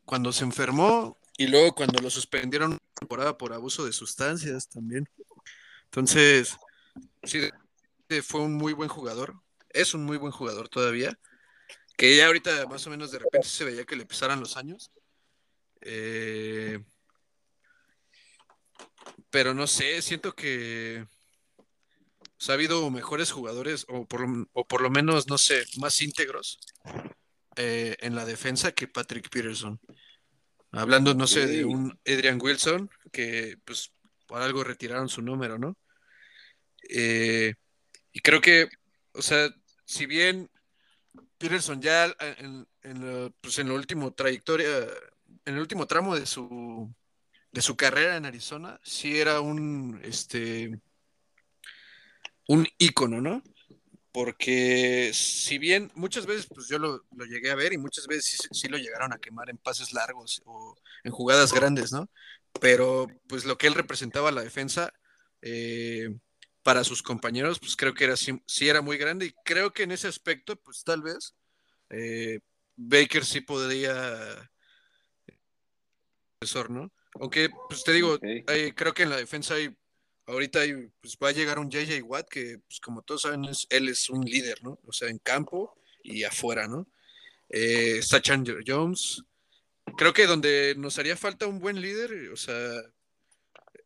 cuando se enfermó y luego cuando lo suspendieron una temporada por abuso de sustancias también. Entonces, sí, fue un muy buen jugador, es un muy buen jugador todavía, que ya ahorita más o menos de repente se veía que le pesaran los años. Eh, pero no sé, siento que sea, ha habido mejores jugadores, o por, o por lo menos, no sé, más íntegros eh, en la defensa que Patrick Peterson. Hablando, no sé, de un Adrian Wilson, que pues por algo retiraron su número, ¿no? Eh, y creo que, o sea, si bien Peterson ya en, en, lo, pues en lo último trayectoria, en el último tramo de su de su carrera en Arizona, sí era un este un ícono, ¿no? Porque si bien muchas veces pues yo lo, lo llegué a ver y muchas veces sí, sí, lo llegaron a quemar en pases largos o en jugadas grandes, ¿no? Pero pues lo que él representaba a la defensa eh, para sus compañeros, pues creo que era sí, sí, era muy grande y creo que en ese aspecto, pues tal vez eh, Baker sí podría ¿no? Aunque, pues te digo, Okay. hay, creo que en la defensa hay, ahorita hay, pues va a llegar un JJ Watt que, pues como todos saben, es, él es un líder, ¿no? O sea, en campo y afuera, ¿no? Eh, está Chandler Jones. Creo que donde nos haría falta un buen líder, o sea,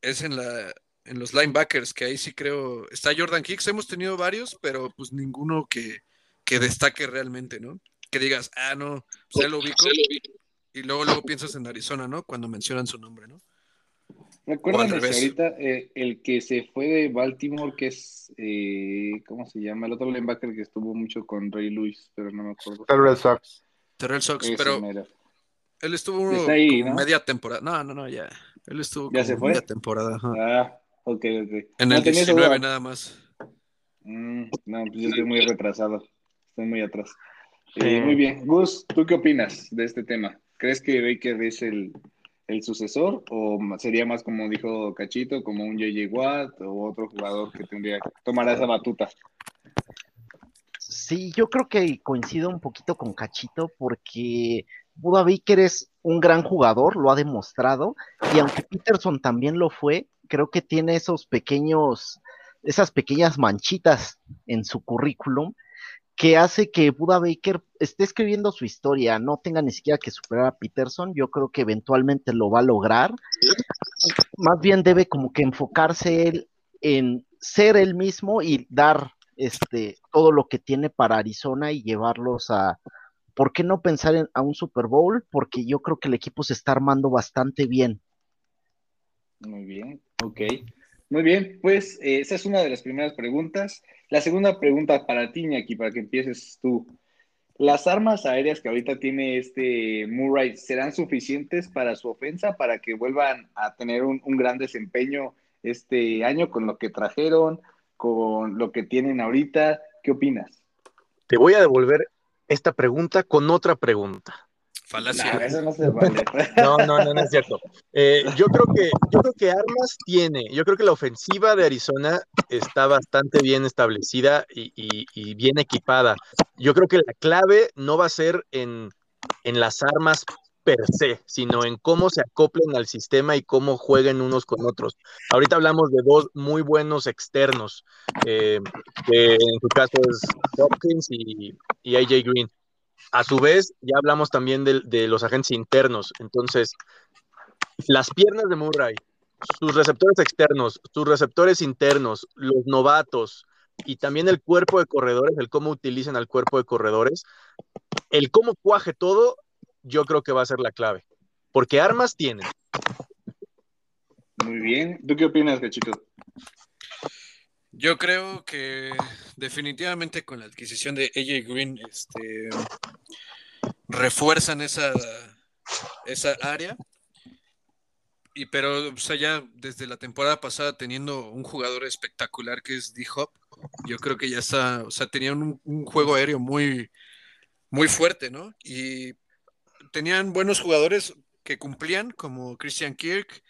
es en la en los linebackers, que ahí sí creo, está Jordan Hicks, hemos tenido varios, pero pues ninguno que, que destaque realmente, ¿no? Que digas, ah, no, pues ya lo ubico, y luego luego piensas en Arizona, ¿no? Cuando mencionan su nombre, ¿no? Recuerdan revés. ahorita eh, el que se fue de Baltimore, que es, eh, ¿cómo se llama? El otro linebacker que estuvo mucho con Ray Lewis, pero no me acuerdo. Terrell Sox. Terrell Sox, Ese pero mero. él estuvo Está ahí, como ¿no? media temporada. No, no, no, ya. Él estuvo ¿Ya como se fue? media temporada. ajá. Ah, ok, ok. En No el tenía esa 19 duda. nada más. Mm, no, pues yo estoy muy retrasado. Estoy muy atrás. Eh, muy bien. Gus, ¿tú qué opinas de este tema? ¿Crees que Baker es el, el sucesor o sería más como dijo Cachito, como un JJ Watt o otro jugador que tendría que tomar esa batuta? Sí, yo creo que coincido un poquito con Cachito porque Buda Baker es un gran jugador, lo ha demostrado, y aunque Peterson también lo fue, creo que tiene esos pequeños, esas pequeñas manchitas en su currículum que hace que Buda Baker esté escribiendo su historia, no tenga ni siquiera que superar a Peterson, yo creo que eventualmente lo va a lograr. Más bien debe como que enfocarse él en ser él mismo y dar este todo lo que tiene para Arizona y llevarlos a ¿por qué no pensar en, a un Super Bowl? Porque yo creo que el equipo se está armando bastante bien. Muy bien, ok. Muy bien, pues eh, esa es una de las primeras preguntas. La segunda pregunta para ti, Iñaki, para que empieces tú. ¿Las armas aéreas que ahorita tiene este Murray serán suficientes para su ofensa, para que vuelvan a tener un, un gran desempeño este año con lo que trajeron, con lo que tienen ahorita? ¿Qué opinas? Te voy a devolver esta pregunta con otra pregunta. Falacia. Nah, eso no se vale. [laughs] No, no, no, no es cierto. Eh, yo creo que, yo creo que armas tiene. Yo creo que la ofensiva de Arizona está bastante bien establecida y, y- y bien equipada. Yo creo que la clave no va a ser en, en las armas per se, sino en cómo se acoplen al sistema y cómo jueguen unos con otros. Ahorita hablamos de dos muy buenos externos, eh, que en tu caso es Hopkins y, y AJ Green. A su vez, ya hablamos también de, los agentes internos. Entonces, las piernas de Murray, sus receptores externos, sus receptores internos, los novatos y también el cuerpo de corredores, el cómo utilizan al cuerpo de corredores, el cómo cuaje todo, yo creo que va a ser la clave. Porque armas tienen. Muy bien. ¿Tú qué opinas, Cachito? Yo creo que definitivamente con la adquisición de AJ Green este, refuerzan esa, esa área. Y pero o sea, ya desde la temporada pasada teniendo un jugador espectacular que es D-Hop, yo creo que ya está, o sea, tenían un, un juego aéreo muy, muy fuerte, ¿no? Y tenían buenos jugadores que cumplían, como Christian Kirk,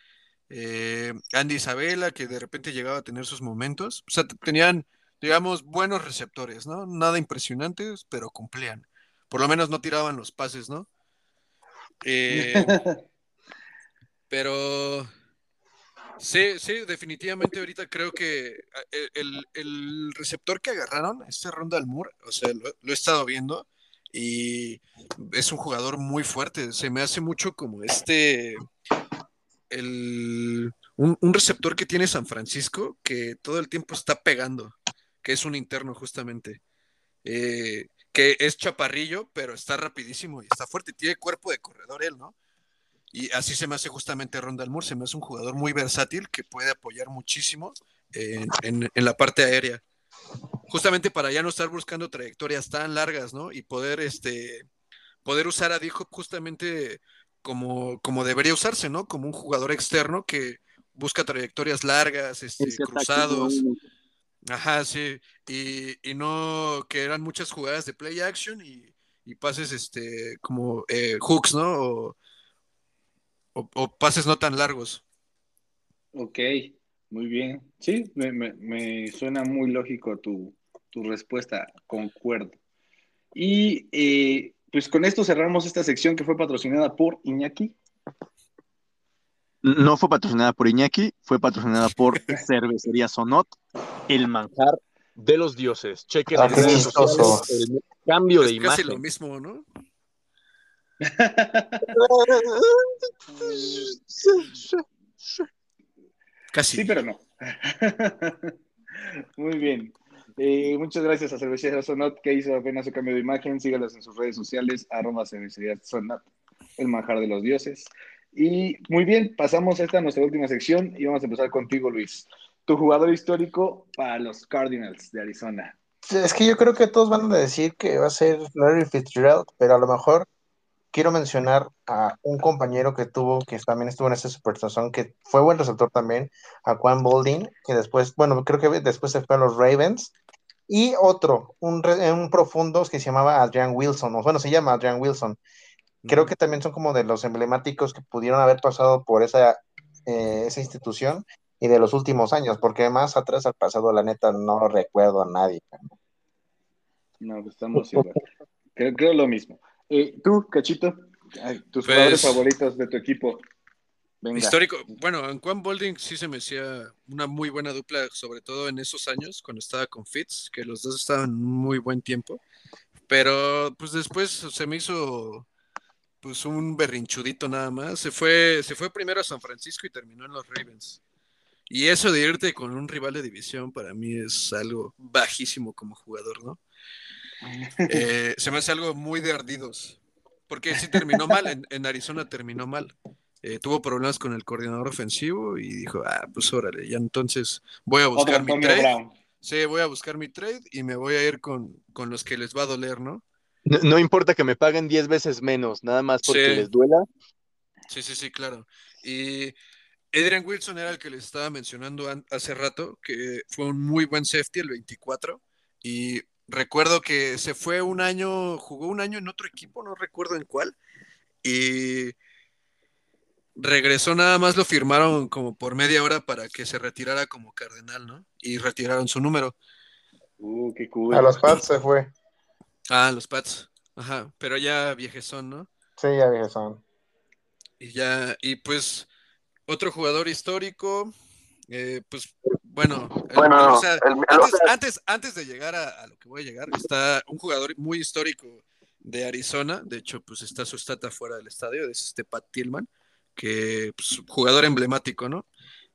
eh, Andy Isabella, que de repente llegaba a tener sus momentos. O sea, tenían, digamos, buenos receptores, ¿no? Nada impresionantes, pero cumplían. Por lo menos no tiraban los pases, ¿no? Eh, [laughs] pero sí, sí, definitivamente ahorita creo que eh, el, el receptor que agarraron, este Ronda Moore, o sea, lo, lo he estado viendo y es un jugador muy fuerte. Se me hace mucho como este, un, receptor que tiene San Francisco que todo el tiempo está pegando, que es un interno justamente. Eh, que es chaparrillo, pero está rapidísimo y está fuerte. Tiene cuerpo de corredor él, ¿no? Y así se me hace justamente Ronda Moore. Se me hace un jugador muy versátil que puede apoyar muchísimo en, en- la parte aérea. Justamente para ya no estar buscando trayectorias tan largas, ¿no? Y poder, este, poder usar a D-Hop justamente como, como debería usarse, ¿no? Como un jugador externo que busca trayectorias largas, este, cruzados. Ajá, sí. Y, y no que eran muchas jugadas de play action y, y pases este como eh, hooks, ¿no? O, o- o pases no tan largos. Ok, muy bien. Sí, me, me- me suena muy lógico tu, tu respuesta, concuerdo. Y eh, pues con esto cerramos esta sección que fue patrocinada por Iñaki. No fue patrocinada por Iñaki, fue patrocinada por [laughs] Cervecería Sonot, el manjar de los dioses. Chequen Ah, el cambio de Es casi imagen. lo mismo, ¿no? [laughs] Casi. Sí, pero no. [laughs] Muy bien. Eh, muchas gracias a Cervecería Sonot que hizo apenas su cambio de imagen. Sígalas en sus redes sociales, arroba Cervecería Sonot, el manjar de los dioses. Y muy bien, pasamos a esta nuestra última sección y vamos a empezar contigo, Luis. Tu jugador histórico para los Cardinals de Arizona. Es que yo creo que todos van a decir que va a ser Larry Fitzgerald, pero a lo mejor quiero mencionar a un compañero que tuvo, que también estuvo en ese Supertazón, que fue buen receptor también, a Juan Bolding, que después, bueno, creo que después se fue a los Ravens. Y otro, un, re- un profundo que se llamaba Adrian Wilson, o bueno, se llama Adrian Wilson. Creo que también son como de los emblemáticos que pudieron haber pasado por esa, eh, esa institución y de los últimos años, porque más atrás al pasado, la neta, no recuerdo a nadie. No, pues estamos igual. Creo, creo lo mismo. Eh, tú, Cachito, ay, tus Pues- jugadores favoritos de tu equipo. Venga. Histórico. Bueno, en Juan Bolding sí se me hacía una muy buena dupla, sobre todo en esos años, cuando estaba con Fitz, que los dos estaban en un muy buen tiempo. Pero pues después se me hizo pues un berrinchudito nada más. Se fue, se fue primero a San Francisco y terminó en los Ravens. Y eso de irte con un rival de división para mí es algo bajísimo como jugador, ¿no? [laughs] Eh, se me hace algo muy de ardidos. Porque sí terminó mal, en, en Arizona terminó mal. Eh, tuvo problemas con el coordinador ofensivo y dijo, ah, pues órale, ya entonces voy a Otro buscar mi trade. Brown. Sí, voy a buscar mi trade y me voy a ir con, con los que les va a doler, ¿no? No, no importa que me paguen 10 veces menos, nada más porque Sí. les duela. Sí, sí, sí, claro. Y Adrian Wilson era el que les estaba mencionando an- hace rato, que fue un muy buen safety, el 24. Y recuerdo que se fue un año, jugó un año en otro equipo, no recuerdo en cuál. Y regresó nada más, lo firmaron como por media hora para que se retirara como cardenal, ¿no? Y retiraron su número. Uh, qué cool. A los Pats se fue. Ah, los Pats. Ajá, pero ya viejezón, ¿no? Sí, ya dije son. Y ya, y pues otro jugador histórico, eh, pues bueno, el- Bueno, o sea, el- el- antes, antes, antes de llegar a, a lo que voy a llegar, está un jugador muy histórico de Arizona, de hecho, pues está su estata fuera del estadio, es este Pat Tillman, que pues, jugador emblemático, ¿no?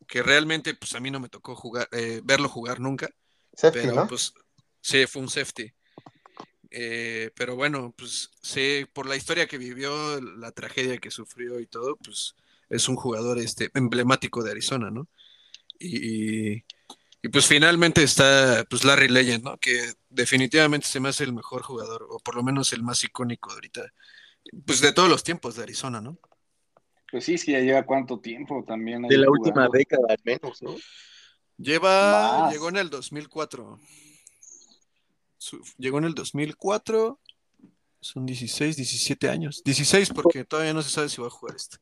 Que realmente, pues a mí no me tocó jugar, eh, verlo jugar nunca, Safety, pero ¿no? pues sí, fue un safety. Eh, pero bueno, pues sí, por la historia que vivió, la tragedia que sufrió y todo, pues es un jugador este, emblemático de Arizona, ¿no? Y, y, pues finalmente está pues Larry Legend, ¿no? Que definitivamente se me hace el mejor jugador, o por lo menos el más icónico ahorita, pues de todos los tiempos de Arizona, ¿no? Pues sí, es que ya lleva cuánto tiempo también. De la última década al menos, ¿no? Lleva, Más. llegó en el 2004. Su- llegó en el 2004. Son 16, 17 años. 16 porque todavía no se sabe si va a jugar este.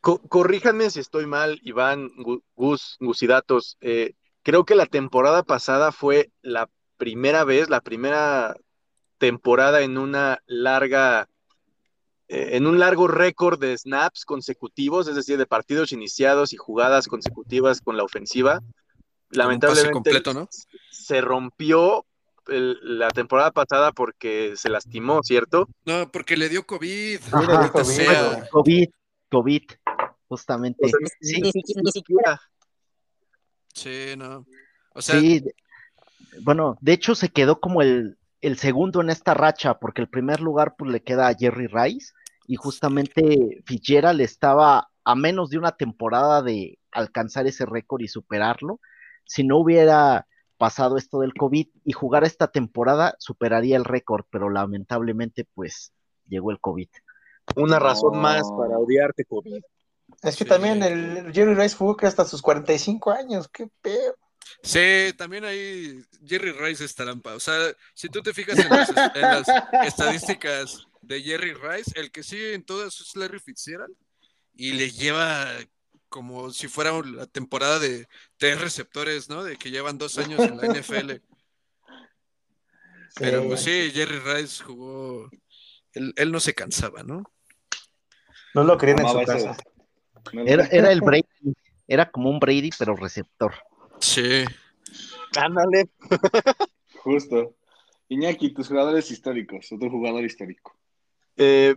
Co- corríjanme si estoy mal, Iván, Gu- Gus, Gusidatos. Eh, creo que la temporada pasada fue la primera vez, la primera temporada en una larga, en un largo récord de snaps consecutivos, es decir, de partidos iniciados y jugadas consecutivas con la ofensiva. Lamentablemente completo, ¿no? se rompió el- la temporada pasada porque se lastimó, ¿cierto? No, porque le dio COVID. Ajá. COVID, sea. COVID, COVID, justamente. O sea, ni- Sí, ni siquiera- ni siquiera. Sí, no. O sea, sí. Bueno, de hecho se quedó como el, el segundo en esta racha, porque el primer lugar pues le queda a Jerry Rice y justamente Fitzgerald estaba a menos de una temporada de alcanzar ese récord y superarlo. Si no hubiera pasado esto del COVID y jugar esta temporada, superaría el récord, pero lamentablemente pues llegó el COVID. Una razón No. más para odiarte, COVID. Es que Sí. también el Jerry Rice jugó que hasta sus 45 años. Qué pedo. sí, también ahí Jerry Rice es trampa. O sea, si tú te fijas en las, en las estadísticas de Jerry Rice, el que sigue en todas es Larry Fitzgerald y le lleva como si fuera la temporada de tres receptores, ¿no? De que llevan dos años en la NFL. Pero pues sí, Jerry Rice jugó, él, él no se cansaba, ¿no? No lo querían en Amaba su ese- casa. No, Era, [laughs] era el Brady, era como un Brady, pero receptor. Sí. Ándale. [laughs] Justo. Iñaki, tus jugadores históricos, otro jugador histórico Eh,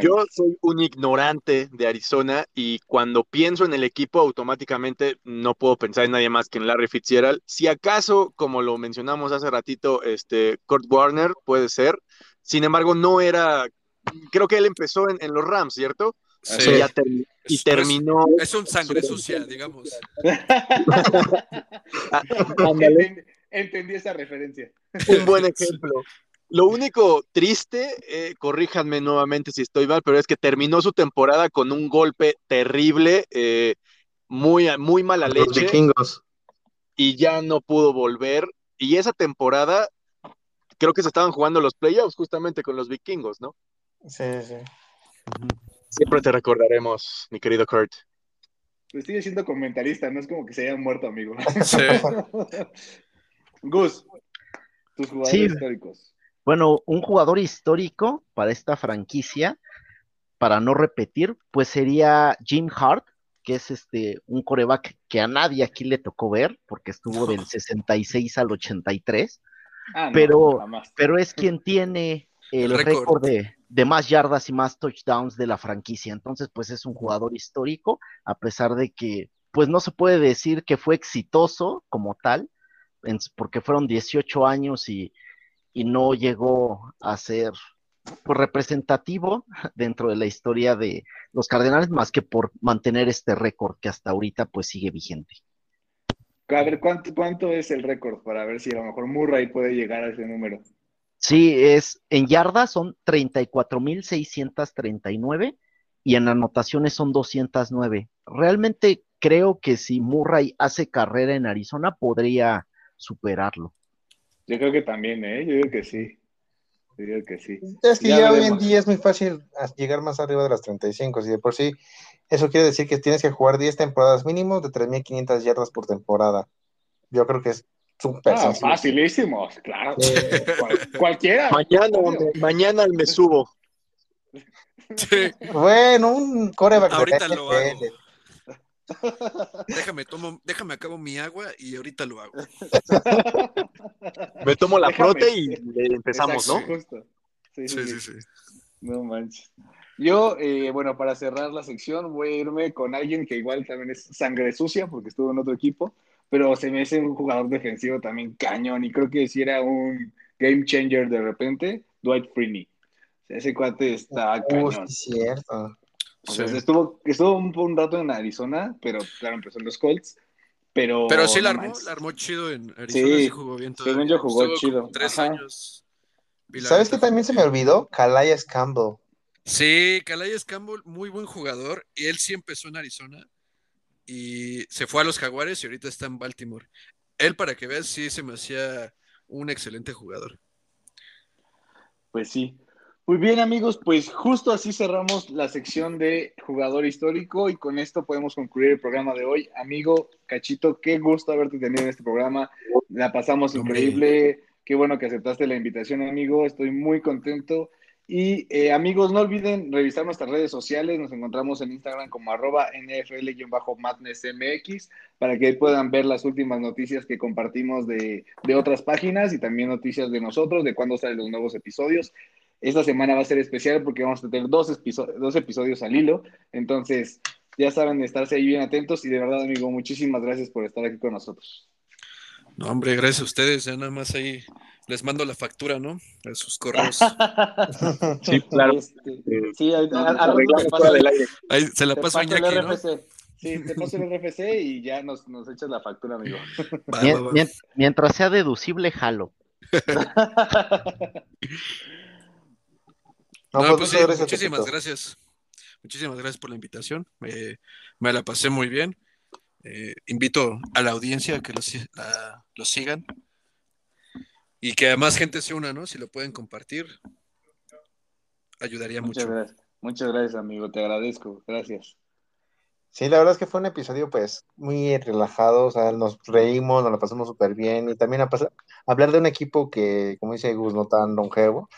yo soy un ignorante de Arizona y cuando pienso en el equipo automáticamente no puedo pensar en nadie más que en Larry Fitzgerald. Si acaso, como lo mencionamos hace ratito, este Kurt Warner puede ser. Sin embargo, no era. Creo que él empezó en, en los Rams, ¿cierto? Sí. Y, ya termi- y Es- terminó. Es un sangre sucia, digamos. [laughs] Ah, ándale, Entendí, entendí esa referencia. un buen ejemplo. Lo único triste, eh, corríjanme nuevamente si estoy mal, pero es que terminó su temporada con un golpe terrible, eh, muy, muy mala Los leche, vikingos. y ya no pudo volver. Y esa temporada, creo que se estaban jugando los playoffs justamente con los vikingos, ¿no? Sí, sí. Siempre te recordaremos, mi querido Kurt. Pues sigue siendo comentarista, no es como que se haya muerto, amigo. Sí. [laughs] Gus, tus jugadores Sí. históricos. Bueno, un jugador histórico para esta franquicia, para no repetir, pues sería Jim Hart, que es este un coreback que a nadie aquí le tocó ver, porque estuvo del [laughs] 66 al 83, Ah, no, pero, pero es quien tiene el El récord. récord de, de más yardas y más touchdowns de la franquicia. Entonces, pues es un jugador histórico, a pesar de que, pues no se puede decir que fue exitoso como tal, en- porque fueron 18 años y, y no llegó a ser pues, representativo [laughs] dentro de la historia de los Cardenales, más que por mantener este récord que hasta ahorita pues sigue vigente. A ver, ¿cuánto, ¿cuánto es el récord? Para ver si a lo mejor Murray puede llegar a ese número. Sí, es en yardas son 34.639 y en anotaciones son 209. Realmente creo que si Murray hace carrera en Arizona podría superarlo. Yo creo que también, ¿eh? Yo digo que sí. Yo digo que sí. Es que Ya ya, hoy en día es muy fácil llegar más arriba de las 35, si de por sí, eso quiere decir que tienes que jugar 10 temporadas mínimo de 3.500 yardas por temporada. Yo creo que es súper Ah, sencillo. facilísimo, claro. Sí. Cual- cualquiera. Mañana, mañana me subo. Sí. Bueno, un coreback Ahorita lo NFL. Déjame, tomo, déjame acabo mi agua y ahorita lo hago. Me tomo la Déjame. prote y empezamos, Exacto, ¿no? justo. Sí, Sí, sí, sí. No manches. Yo, eh, bueno, para cerrar la sección, voy a irme con alguien que igual también es sangre sucia, porque estuvo en otro equipo, pero se me hace un jugador defensivo también cañón, y creo que si era un game changer de repente, Dwight Freeney. Ese cuate está Uh, cañón. sí, cierto. O sea, Sí. estuvo, estuvo un, un rato en Arizona, pero claro, empezó en los Colts, pero... Pero sí la armó, la armó chido en Arizona, Sí, sí, jugó bien según todavía. yo jugó Estuvo chido, tres ajá. años. ¿Sabes qué también se me olvidó? Calais Campbell. Sí, Calais Campbell, muy buen jugador. Y él sí empezó en Arizona y se fue a los Jaguares y ahorita está en Baltimore. Él, para que veas, sí se me hacía un excelente jugador. Pues sí. Muy bien, amigos, pues justo así cerramos la sección de jugador histórico y con esto podemos concluir el programa de hoy. Amigo Cachito, qué gusto haberte tenido en este programa. La pasamos increíble. Qué bueno que aceptaste la invitación, amigo. Estoy muy contento. Y eh, amigos, no olviden revisar nuestras redes sociales. Nos encontramos en Instagram como arroba NFL-MadnessMX para que puedan ver las últimas noticias que compartimos de, de otras páginas y también noticias de nosotros, de cuándo salen los nuevos episodios. Esta semana va a ser especial porque vamos a tener dos, episo- dos episodios al hilo. Entonces, ya saben, estarse ahí bien atentos. Y de verdad, amigo, muchísimas gracias por estar aquí con nosotros. No, hombre, gracias a ustedes. Ya nada más ahí les mando la factura, ¿no? A sus correos. [laughs] Sí, claro. Este, sí, a, a- paso, del aire. Ahí se la paso a el. Sí, te paso el RFC y ya nos, nos echas la factura, amigo. [laughs] Va, Mien- va, va. mien- mientras sea deducible, jalo. [laughs] No, No, pues, pues sí, gracias, muchísimas gracias. Muchísimas gracias por la invitación. Me, me la pasé muy bien. Eh, invito a la audiencia a que lo, si- la- lo sigan y que a más gente se una, ¿no? Si lo pueden compartir, ayudaría Muchas mucho. gracias. Muchas gracias, amigo. Te agradezco. Gracias. Sí, la verdad es que fue un episodio pues muy relajado, o sea, nos reímos, nos la pasamos súper bien y también a pasar- hablar de un equipo que, como dice Gus, no tan longevo,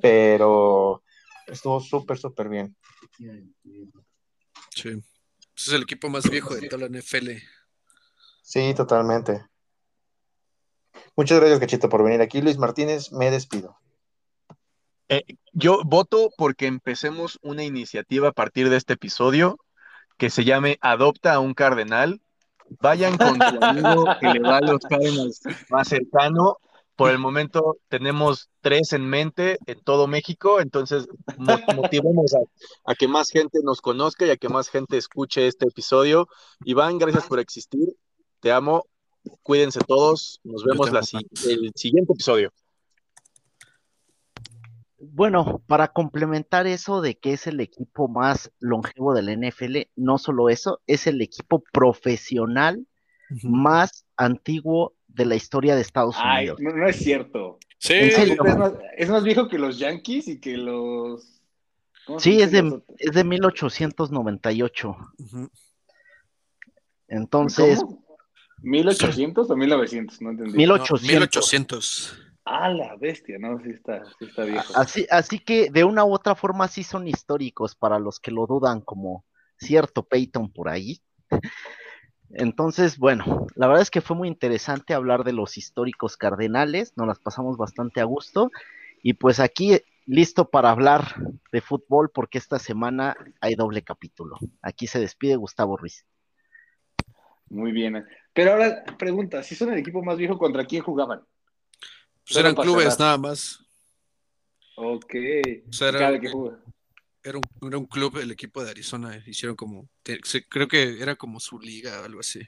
pero estuvo súper, súper bien. Sí. Ese es el equipo más viejo de toda la NFL. Sí, totalmente. Muchas gracias, Cachito, por venir aquí. Luis Martínez, me despido. Eh, yo voto porque empecemos una iniciativa a partir de este episodio que se llame Adopta a un Cardenal. Vayan con tu amigo que le va a los Cardinals más cercano. Por el momento tenemos tres en mente en todo México, entonces mo- motivemos a, a que más gente nos conozca y a que más gente escuche este episodio. Iván, gracias por existir. Te amo. Cuídense todos. Nos vemos la el siguiente episodio. Bueno, para complementar eso de que es el equipo más longevo del NFL, no solo eso, es el equipo profesional Ujú. más antiguo de la historia de Estados Ay, Unidos. no, no es cierto. Sí. Es más, es más viejo que los Yankees y que los. ¿cómo se Sí, es de, es de 1898. Ujú. Entonces, ¿Cómo? ¿1800 o 1900? No entendí. 1800. No, 1800. Ah, la bestia, no, sí está, sí está viejo. Así, así que de una u otra forma sí son históricos para los que lo dudan, como cierto Peyton por ahí. Entonces, bueno, la verdad es que fue muy interesante hablar de los históricos cardenales, nos las pasamos bastante a gusto y pues aquí listo para hablar de fútbol porque esta semana hay doble capítulo. Aquí se despide Gustavo Ruiz. Muy bien. Pero ahora, pregunta, si son el equipo más viejo, ¿contra quién jugaban? Pues eran clubes nada más. Ok. O sea, era- un, era un club, el equipo de Arizona. Hicieron como. te- se- creo que era como su liga o algo así.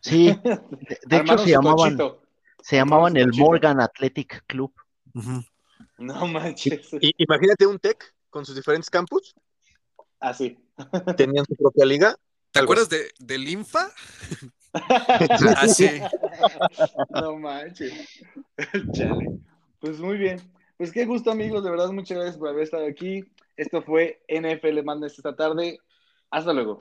Sí, [laughs] de, de hecho se llamaban, se llamaban el. Morgan Athletic Club. No manches. Y, imagínate un Tech con sus diferentes campus, Así. [laughs] tenían su propia liga. ¿Te acuerdas de, del Infa? [laughs] Ah, sí. No manches. Chale. Pues muy bien. Pues qué gusto, amigos. De verdad, muchas gracias por haber estado aquí. Esto fue NFL Madness esta tarde. Hasta luego.